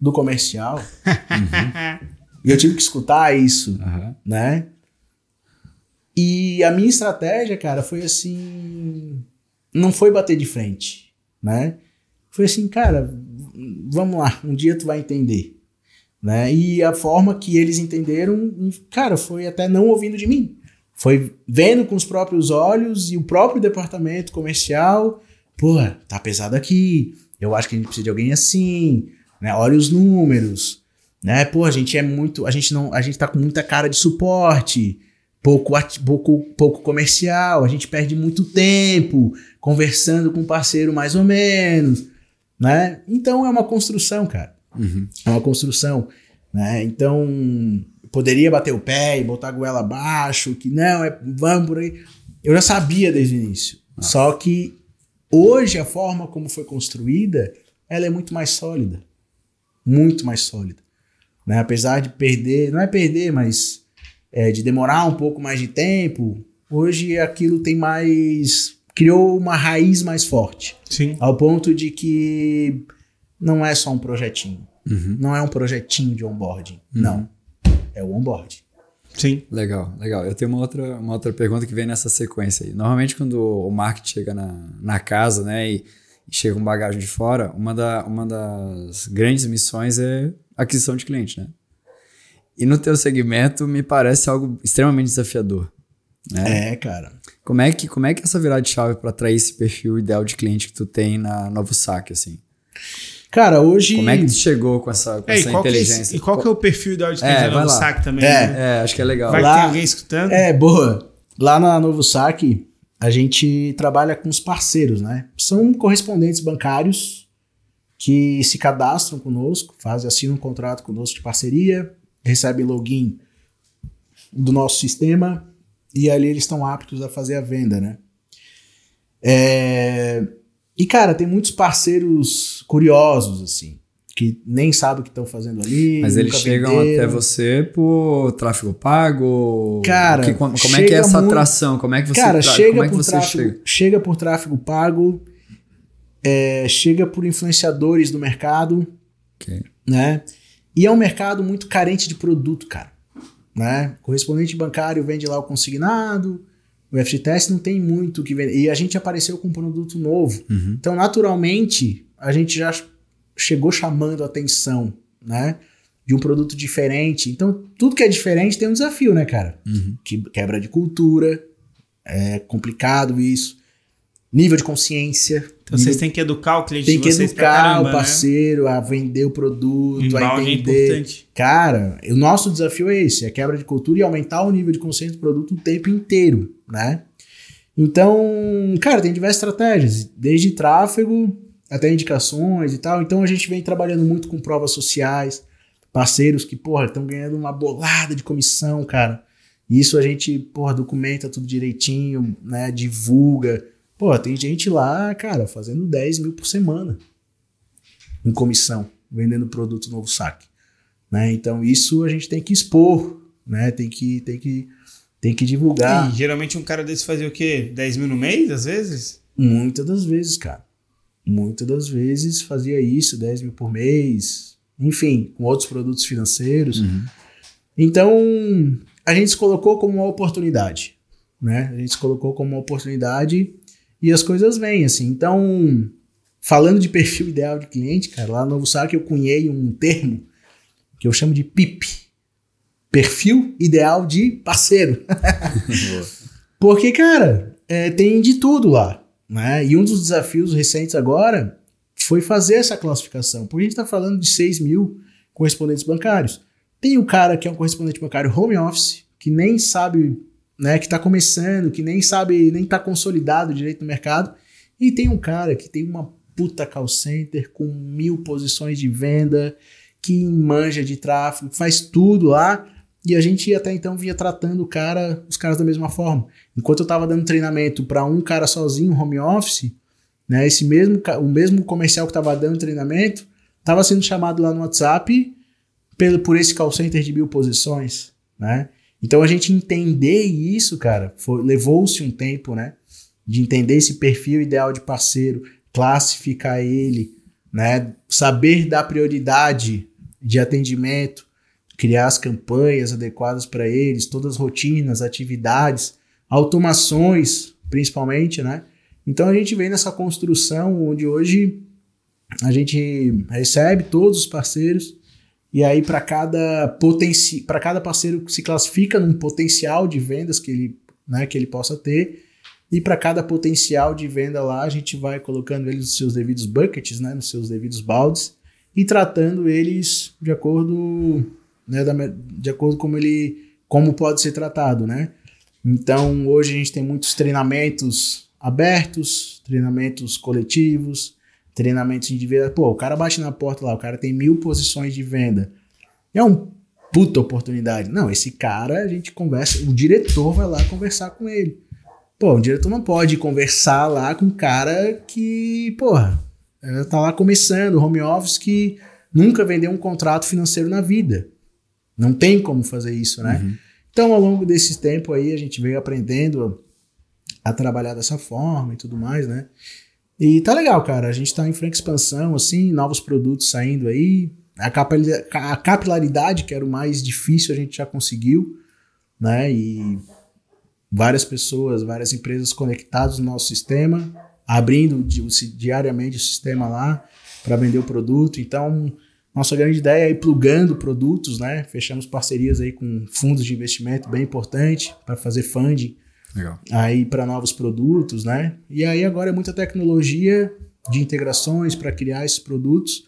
do comercial. E eu tive que escutar isso, Aham. né? E a minha estratégia, cara, foi assim. Não foi bater de frente, né? Foi assim, cara, vamos lá, um dia tu vai entender. Né? E a forma que eles entenderam, cara, foi até não ouvindo de mim. Foi vendo com os próprios olhos e o próprio departamento comercial, porra, tá pesado aqui. Eu acho que a gente precisa de alguém assim, né? Olha os números, né? Pô, a gente é muito, a gente não, a gente tá com muita cara de suporte pouco, pouco, pouco comercial, a gente perde muito tempo conversando com o parceiro mais ou menos, né? Então é uma construção, cara. Uhum. É uma construção, né? Então poderia bater o pé e botar a goela abaixo, que não, é, vamos por aí. Eu já sabia desde o início. Ah. Só que hoje a forma como foi construída, ela é muito mais sólida. Muito mais sólida. Né? Apesar de perder, não é perder, mas é, de demorar um pouco mais de tempo, hoje aquilo tem mais. criou uma raiz mais forte. Sim. Ao ponto de que não é só um projetinho. Uhum. Não é um projetinho de onboarding. Uhum. Não. É o onboarding. Sim. Legal, legal. Eu tenho uma outra, uma outra pergunta que vem nessa sequência aí. Normalmente, quando o marketing chega na, na casa, né, e, e chega um bagagem de fora, uma, da, uma das grandes missões é aquisição de cliente, né? E no teu segmento me parece algo extremamente desafiador. Né? É, cara. Como é que como é que é essa virada de chave para atrair esse perfil ideal de cliente que tu tem na Novo Saque assim? Cara, hoje. Como é que tu chegou com essa, com é, essa e inteligência? É, e qual que é o perfil de cliente é, da Novo Saque também? É, né? é, acho que é legal. Vai Lá, ter alguém escutando? É, boa. Lá na Novo Saque, a gente trabalha com os parceiros, né? São correspondentes bancários que se cadastram conosco, fazem, assinam um contrato conosco de parceria, recebe login do nosso sistema e ali eles estão aptos a fazer a venda, né? É... E cara, tem muitos parceiros curiosos assim, que nem sabem o que estão fazendo ali. Mas eles chegam venderam. até você por tráfego pago? Cara, que, como, como é que é essa muito... atração? Como é que você Cara, chega é por tráfego, chega? chega por tráfego pago, é, chega por influenciadores do mercado, okay. né? E é um mercado muito carente de produto, cara. Né? Correspondente bancário vende lá o consignado, o FGTS não tem muito que vender. E a gente apareceu com um produto novo. Uhum. Então, naturalmente, a gente já chegou chamando a atenção, né? De um produto diferente. Então, tudo que é diferente tem um desafio, né, cara? Uhum. Que quebra de cultura, é complicado isso. Nível de consciência. Então vocês têm que educar o cliente Tem que educar caramba, o né? parceiro né? a vender o produto, Inbound a entender. É importante. Cara, o nosso desafio é esse, é quebra de cultura e aumentar o nível de consciência do produto o tempo inteiro, né? Então, cara, tem diversas estratégias, desde tráfego até indicações e tal. Então a gente vem trabalhando muito com provas sociais, parceiros que, porra, estão ganhando uma bolada de comissão, cara. Isso a gente, porra, documenta tudo direitinho, né? Divulga Pô, tem gente lá, cara, fazendo 10 mil por semana em comissão, vendendo produto novo saque. Né? Então isso a gente tem que expor, né? Tem que, tem que, tem que divulgar. E geralmente um cara desse fazia o quê? 10 mil no mês, às vezes? Muitas das vezes, cara. Muitas das vezes fazia isso, 10 mil por mês, enfim, com outros produtos financeiros. Uhum. Então, a gente se colocou como uma oportunidade, né? A gente se colocou como uma oportunidade e as coisas vêm, assim. Então, falando de perfil ideal de cliente, cara, lá no Novo Saque eu cunhei um termo que eu chamo de PIP. Perfil ideal de parceiro. (laughs) Porque, cara, é, tem de tudo lá. Né? E um dos desafios recentes agora foi fazer essa classificação. Porque a gente está falando de 6 mil correspondentes bancários. Tem o cara que é um correspondente bancário home office, que nem sabe né, que está começando, que nem sabe, nem está consolidado direito no mercado. E tem um cara que tem uma puta call center com mil posições de venda, que manja de tráfego, faz tudo lá. E a gente até então vinha tratando o cara, os caras da mesma forma. Enquanto eu estava dando treinamento para um cara sozinho, home office, né, esse mesmo, o mesmo comercial que estava dando treinamento, estava sendo chamado lá no WhatsApp pelo, por esse call center de mil posições, né? Então a gente entender isso, cara, levou-se um tempo, né? De entender esse perfil ideal de parceiro, classificar ele, né? Saber dar prioridade de atendimento, criar as campanhas adequadas para eles, todas as rotinas, atividades, automações, principalmente, né? Então a gente vem nessa construção onde hoje a gente recebe todos os parceiros e aí para cada potenci cada parceiro se classifica num potencial de vendas que ele, né, que ele possa ter e para cada potencial de venda lá a gente vai colocando eles nos seus devidos buckets, né, nos seus devidos baldes e tratando eles de acordo, né, da, de acordo como ele como pode ser tratado, né? Então, hoje a gente tem muitos treinamentos abertos, treinamentos coletivos, treinamentos individuais. Pô, o cara bate na porta lá, o cara tem mil posições de venda. É um puta oportunidade. Não, esse cara a gente conversa, o diretor vai lá conversar com ele. Pô, o diretor não pode conversar lá com um cara que, porra, tá lá começando, home office, que nunca vendeu um contrato financeiro na vida. Não tem como fazer isso, né? Uhum. Então, ao longo desse tempo aí, a gente veio aprendendo a, a, trabalhar dessa forma e tudo mais, né? E tá legal, cara. A gente tá em franca expansão, assim, novos produtos saindo aí. A, a capilaridade, que era o mais difícil, a gente já conseguiu, né? E várias pessoas, várias empresas conectadas no nosso sistema, abrindo diariamente o sistema lá para vender o produto. Então, nossa grande ideia é ir plugando produtos, né? Fechamos parcerias aí com fundos de investimento bem importante para fazer funding Legal. aí para novos produtos, né? E aí agora é muita tecnologia de integrações para criar esses produtos,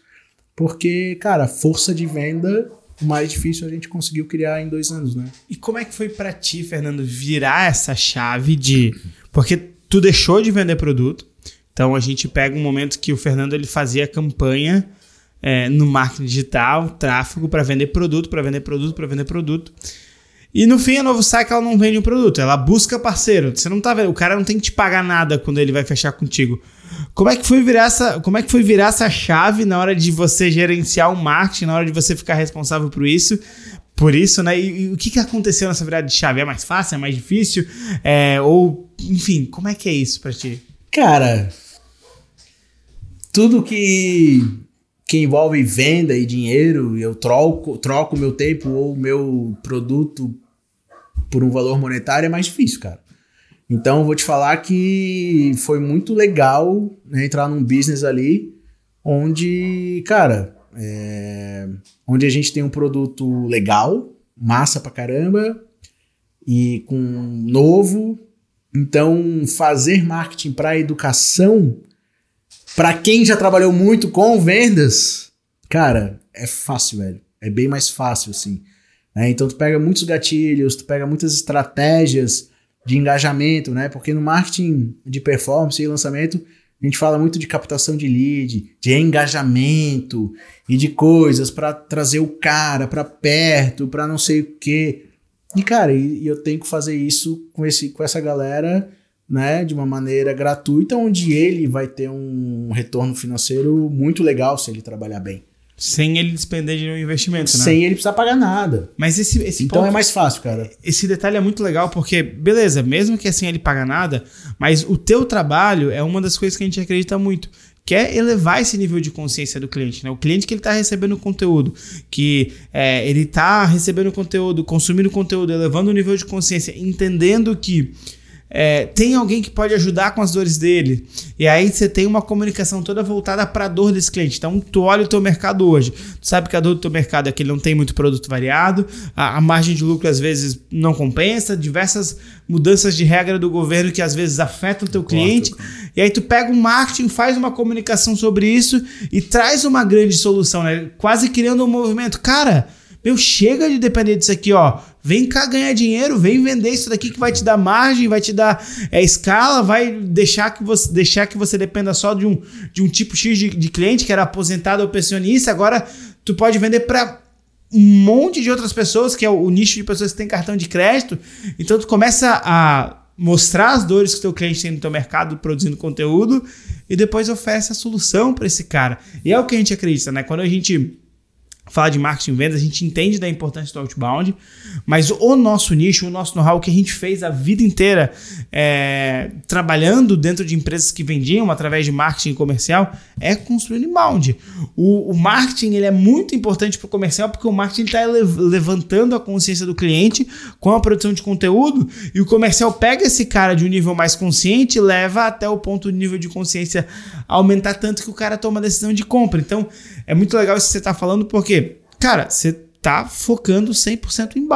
porque, cara, força de venda o mais difícil a gente conseguiu criar em dois anos, né? E como é que foi para ti, Fernando, virar essa chave de... Porque tu deixou de vender produto, então a gente pega um momento que o Fernando ele fazia campanha é, no marketing digital, tráfego para vender produto, para vender produto, para vender produto. E no fim, a Novo Saque ela não vende um produto, ela busca parceiro. Você não tá vendo, o cara não tem que te pagar nada quando ele vai fechar contigo. Como é que foi virar essa, como é que foi virar essa chave na hora de você gerenciar o marketing, na hora de você ficar responsável por isso? Por isso, né? E, e o que, que aconteceu nessa virada de chave? É mais fácil? É mais difícil? É, ou, enfim, como é que é isso para ti? Cara, tudo que que envolve venda e dinheiro, eu troco troco meu tempo ou meu produto por um valor monetário é mais difícil, cara. Então vou te falar que foi muito legal né, entrar num business ali onde, cara, é, onde a gente tem um produto legal, massa pra caramba e com novo. Então fazer marketing para educação para quem já trabalhou muito com vendas, cara, é fácil, velho. É bem mais fácil, assim. Né? Então tu pega muitos gatilhos, tu pega muitas estratégias de engajamento, né? Porque no marketing de performance e lançamento, a gente fala muito de captação de lead, de engajamento e de coisas para trazer o cara para perto, para não sei o quê. E cara, e, eu tenho que fazer isso com esse com essa galera né, de uma maneira gratuita, onde ele vai ter um retorno financeiro muito legal se ele trabalhar bem. Sem ele despender de nenhum investimento, né? Sem ele precisar pagar nada. Mas esse, esse Então ponto, é mais fácil, cara. Esse detalhe é muito legal porque, beleza, mesmo que assim ele paga nada, mas o teu trabalho é uma das coisas que a gente acredita muito que é elevar esse nível de consciência do cliente, né? O cliente que ele está recebendo conteúdo, que é, ele está recebendo conteúdo, consumindo conteúdo, elevando o nível de consciência, entendendo que é, tem alguém que pode ajudar com as dores dele. E aí você tem uma comunicação toda voltada para a dor desse cliente. Então, tu olha o teu mercado hoje. Tu sabe que a dor do teu mercado é que ele não tem muito produto variado, a, a margem de lucro às vezes não compensa, diversas mudanças de regra do governo que às vezes afetam o teu cliente. E aí tu pega um marketing, faz uma comunicação sobre isso e traz uma grande solução, né? Quase criando um movimento. Cara, meu, chega de depender disso aqui, ó. Vem cá ganhar dinheiro, vem vender isso daqui que vai te dar margem, vai te dar é, escala, vai deixar que você deixar que você dependa só de um, de um tipo X de, de cliente que era aposentado ou pensionista. Agora tu pode vender para um monte de outras pessoas, que é o, o nicho de pessoas que têm cartão de crédito. Então tu começa a mostrar as dores que o teu cliente tem no teu mercado produzindo conteúdo e depois oferece a solução para esse cara. E é o que a gente acredita, né? Quando a gente falar de marketing e vendas, a gente entende da importância do outbound, mas o nosso nicho, o nosso know-how que a gente fez a vida inteira é, trabalhando dentro de empresas que vendiam através de marketing comercial é construir inbound. O, o marketing ele é muito importante para o comercial porque o marketing está levantando a consciência do cliente com a produção de conteúdo e o comercial pega esse cara de um nível mais consciente e leva até o ponto de nível de consciência aumentar tanto que o cara toma a decisão de compra. Então é muito legal isso que você está falando porque, cara, você tá focando 100% em.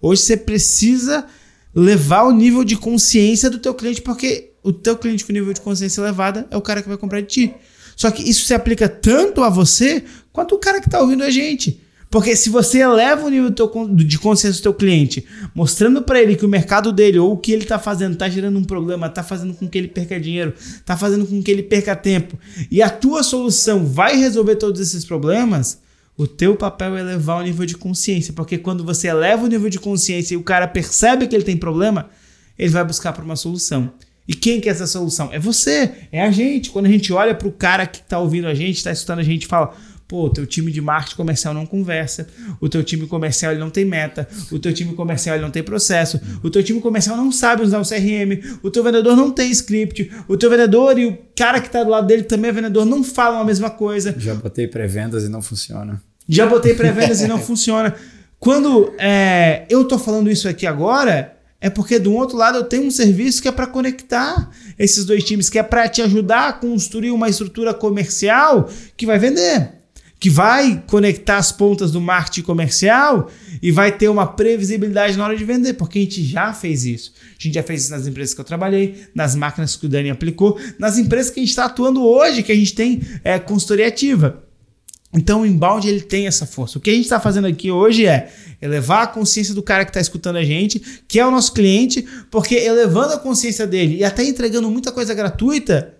Hoje você precisa levar o nível de consciência do teu cliente, porque o teu cliente com nível de consciência elevada é o cara que vai comprar de ti. Só que isso se aplica tanto a você quanto o cara que está ouvindo a gente. Porque se você eleva o nível de consciência do teu cliente, mostrando para ele que o mercado dele ou o que ele está fazendo está gerando um problema, está fazendo com que ele perca dinheiro, está fazendo com que ele perca tempo, e a tua solução vai resolver todos esses problemas, o teu papel é elevar o nível de consciência, porque quando você eleva o nível de consciência e o cara percebe que ele tem problema, ele vai buscar por uma solução. E quem quer essa solução? É você, é a gente. Quando a gente olha para o cara que está ouvindo a gente, está escutando a gente, fala: pô, o teu time de marketing comercial não conversa, o teu time comercial ele não tem meta, o teu time comercial ele não tem processo, o teu time comercial não sabe usar o CRM, o teu vendedor não tem script, o teu vendedor e o cara que está do lado dele também é vendedor não falam a mesma coisa. Já botei pré-vendas e não funciona. Já botei pré-vendas e não funciona. Quando é, eu tô falando isso aqui agora, é porque do outro lado eu tenho um serviço que é para conectar esses dois times, que é para te ajudar a construir uma estrutura comercial que vai vender, que vai conectar as pontas do marketing comercial e vai ter uma previsibilidade na hora de vender, porque a gente já fez isso. A gente já fez isso nas empresas que eu trabalhei, nas máquinas que o Dani aplicou, nas empresas que a gente está atuando hoje, que a gente tem é, consultoria ativa. Então o inbound ele tem essa força. O que a gente está fazendo aqui hoje é elevar a consciência do cara que está escutando a gente, que é o nosso cliente, porque elevando a consciência dele e até entregando muita coisa gratuita,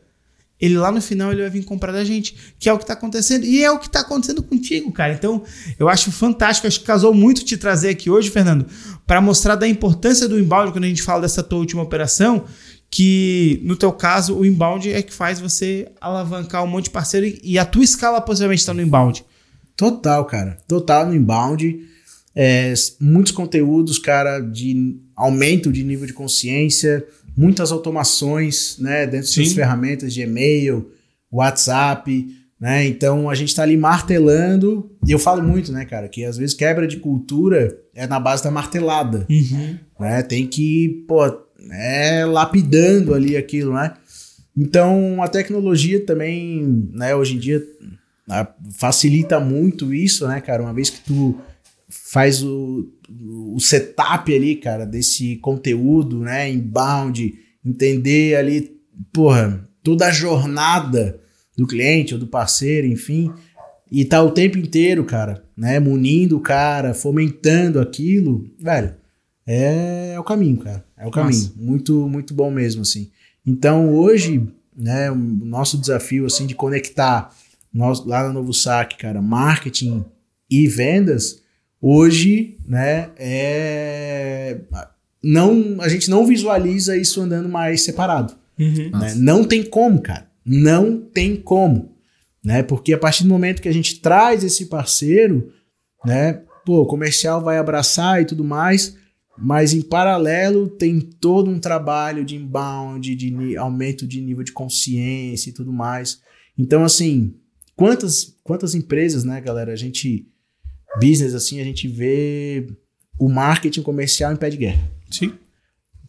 ele lá no final ele vai vir comprar da gente, que é o que está acontecendo e é o que está acontecendo contigo, cara. Então eu acho fantástico, acho que casou muito te trazer aqui hoje, Fernando, para mostrar da importância do inbound quando a gente fala dessa tua última operação que no teu caso o inbound é que faz você alavancar um monte de parceiro e a tua escala possivelmente está no inbound. Total, cara. Total no inbound. É, muitos conteúdos, cara, de aumento de nível de consciência, muitas automações, né, dentro das ferramentas de e-mail, WhatsApp, né? Então a gente está ali martelando, e eu falo muito, né, cara, que às vezes quebra de cultura é na base da martelada, uhum. né? Tem que, pô, é, lapidando ali aquilo, né? Então a tecnologia também, né, hoje em dia né, facilita muito isso, né, cara? Uma vez que tu faz o, o setup ali, cara, desse conteúdo, né, inbound, entender ali, porra, toda a jornada do cliente ou do parceiro, enfim, e tá o tempo inteiro, cara, né, munindo o cara, fomentando aquilo, velho, é, é o caminho, cara. É o caminho. Nossa. Muito, muito bom mesmo, assim. Então, hoje, né, o nosso desafio, assim, de conectar nós, lá no Novo Saque, cara, marketing e vendas, hoje, né, é... Não, a gente não visualiza isso andando mais separado. Uhum. Né? Não tem como, cara. Não tem como. Né? Porque a partir do momento que a gente traz esse parceiro, né, pô, o comercial vai abraçar e tudo mais, mas em paralelo tem todo um trabalho de inbound, de aumento de nível de consciência e tudo mais. Então, assim, quantas, quantas empresas, né, galera? A gente, business assim, a gente vê o marketing comercial em pé de guerra. Sim.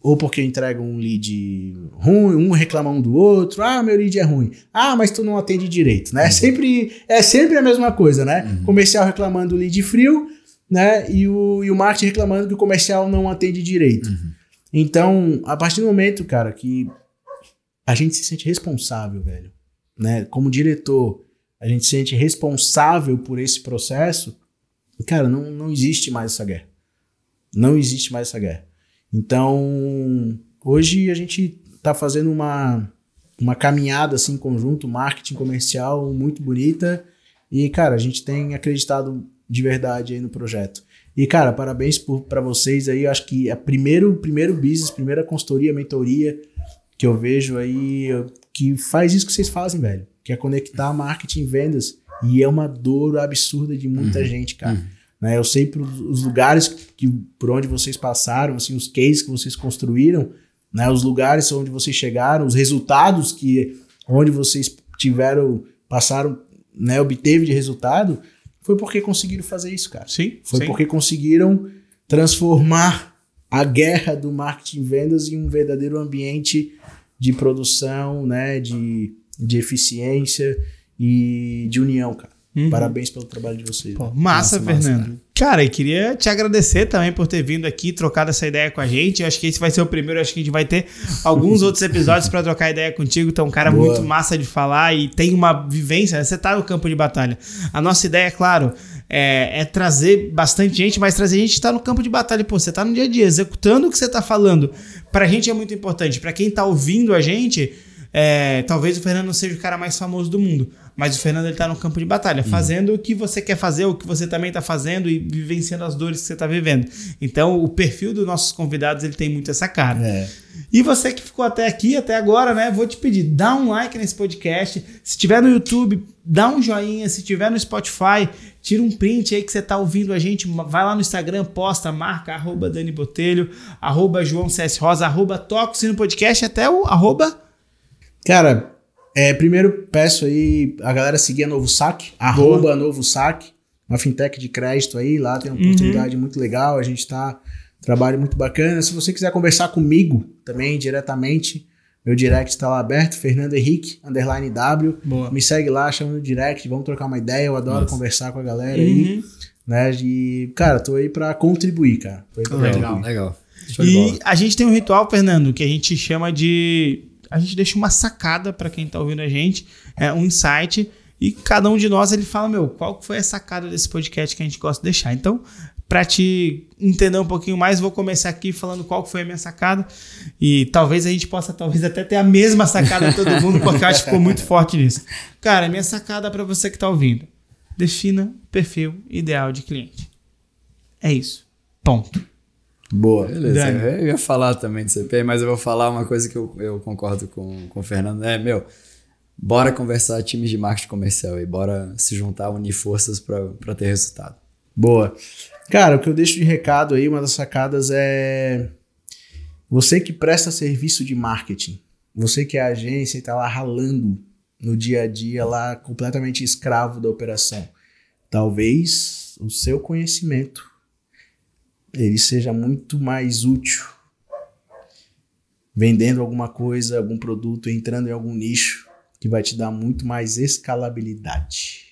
Ou porque entregam um lead ruim, um reclama um do outro. Ah, meu lead é ruim. Ah, mas tu não atende direito, né? Uhum. Sempre, é sempre a mesma coisa, né? Uhum. Comercial reclamando do lead frio, né? E o, e o marketing reclamando que o comercial não atende direito. Uhum. Então, a partir do momento, cara, que a gente se sente responsável, velho, né? Como diretor, a gente se sente responsável por esse processo, cara, não, não existe mais essa guerra. Não existe mais essa guerra. Então, hoje a gente tá fazendo uma, uma caminhada assim em conjunto, marketing comercial muito bonita. E, cara, a gente tem acreditado de verdade aí no projeto. E, cara, parabéns para vocês aí. Eu acho que é primeiro, primeiro business, primeira consultoria, mentoria que eu vejo aí que faz isso que vocês fazem, velho. Que é conectar marketing e vendas E é uma dor absurda de muita gente, cara. Né? Eu sei os lugares que, por onde vocês passaram, assim, os cases que vocês construíram, né? os lugares onde vocês chegaram, os resultados que onde vocês tiveram, passaram, né? obteve de resultado, foi porque conseguiram fazer isso, cara. Sim. Foi sim. porque conseguiram transformar a guerra do marketing e vendas em um verdadeiro ambiente de produção, né, de, de eficiência e de união, cara. Uhum. Parabéns pelo trabalho de vocês. Pô, né? massa, Massa, massa, Fernando. cara. e queria te agradecer também por ter vindo aqui, trocado essa ideia com a gente. Eu acho que esse vai ser o primeiro, eu acho que a gente vai ter alguns outros episódios para trocar ideia contigo. Então, um cara Boa. muito massa de falar e tem uma vivência. né? Você tá no campo de batalha. A nossa ideia, é claro, é, é trazer bastante gente, mas trazer gente que tá no campo de batalha. Pô, você tá no dia a dia, executando o que você tá falando. Pra gente é muito importante. Pra quem tá ouvindo a gente, é, talvez o Fernando não seja o cara mais famoso do mundo. Mas o Fernando ele tá no campo de batalha, fazendo o que você quer fazer, o que você também tá fazendo e vivenciando as dores que você tá vivendo. Então, o perfil dos nossos convidados ele tem muito essa cara. É. E você que ficou até aqui, até agora, né? Vou te pedir, dá um like nesse podcast. Se tiver no YouTube, dá um joinha. Se tiver no Spotify, tira um print aí que você tá ouvindo a gente. Vai lá no Instagram, posta, marca, arroba Dani Botelho, arroba João CS Rosa, arroba Toco no Podcast, até o arroba. Cara, é, primeiro peço aí a galera seguir a Novo Saque, arroba Novo Saque, uma fintech de crédito aí, lá tem uma oportunidade muito legal, a gente tá, trabalho muito bacana. Se você quiser conversar comigo também diretamente, meu direct tá lá aberto, Fernando Henrique, underline W, Boa. me segue lá, chama no direct, vamos trocar uma ideia, eu adoro Nossa. conversar com a galera aí, Uhum. né, de, cara, tô aí pra contribuir, cara. Tô aí pra Legal. Legal, contribuir. legal. E a gente tem um ritual, Fernando, que a gente chama de. A gente deixa uma sacada pra quem tá ouvindo a gente, é um insight, e cada um de nós ele fala, meu, qual foi a sacada desse podcast que a gente gosta de deixar. Então, pra te entender um pouquinho mais, vou começar aqui falando qual foi a minha sacada, e talvez a gente possa talvez até ter a mesma sacada de todo (laughs) mundo, porque eu acho que ficou muito forte nisso. Cara, minha sacada pra você que tá ouvindo. Defina o perfil ideal de cliente. É isso. Ponto. Boa. Beleza, Dani. eu ia falar também do CP, mas eu vou falar uma coisa que eu, eu concordo com, com o Fernando. É, meu, bora conversar times de marketing comercial aí, bora se juntar, unir forças para ter resultado. Boa. Cara, o que eu deixo de recado aí, uma das sacadas é você que presta serviço de marketing, você que é agência e tá lá ralando no dia a dia lá completamente escravo da operação. Talvez o seu conhecimento ele seja muito mais útil vendendo alguma coisa, algum produto, entrando em algum nicho que vai te dar muito mais escalabilidade.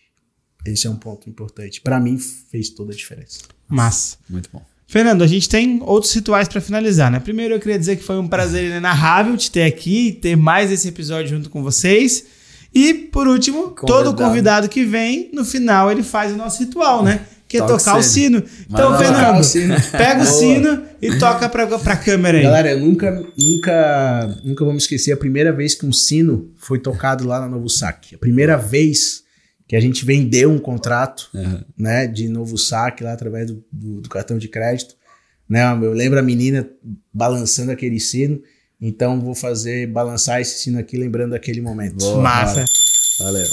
Esse é um ponto importante. Para mim fez toda a diferença. Massa. Muito bom. Fernando, a gente tem outros rituais para finalizar, né? Primeiro, eu queria dizer que foi um prazer inenarrável te ter aqui, ter mais esse episódio junto com vocês. E, por último, todo Convidado. convidado que vem, no final, ele faz o nosso ritual, né? Que é tocar o sino. sino. Então. Fernando, o sino. pega o sino e toca pra, pra câmera aí. Galera, eu nunca, nunca, nunca vou me esquecer a primeira vez que um sino foi tocado lá na Novo Saque. A primeira vez que a gente vendeu um contrato, Uhum. né, de Novo Saque lá através do, do- do cartão de crédito. Né, eu lembro a menina balançando aquele sino. Então vou fazer balançar esse sino aqui lembrando daquele momento. Boa. Massa. Valeu.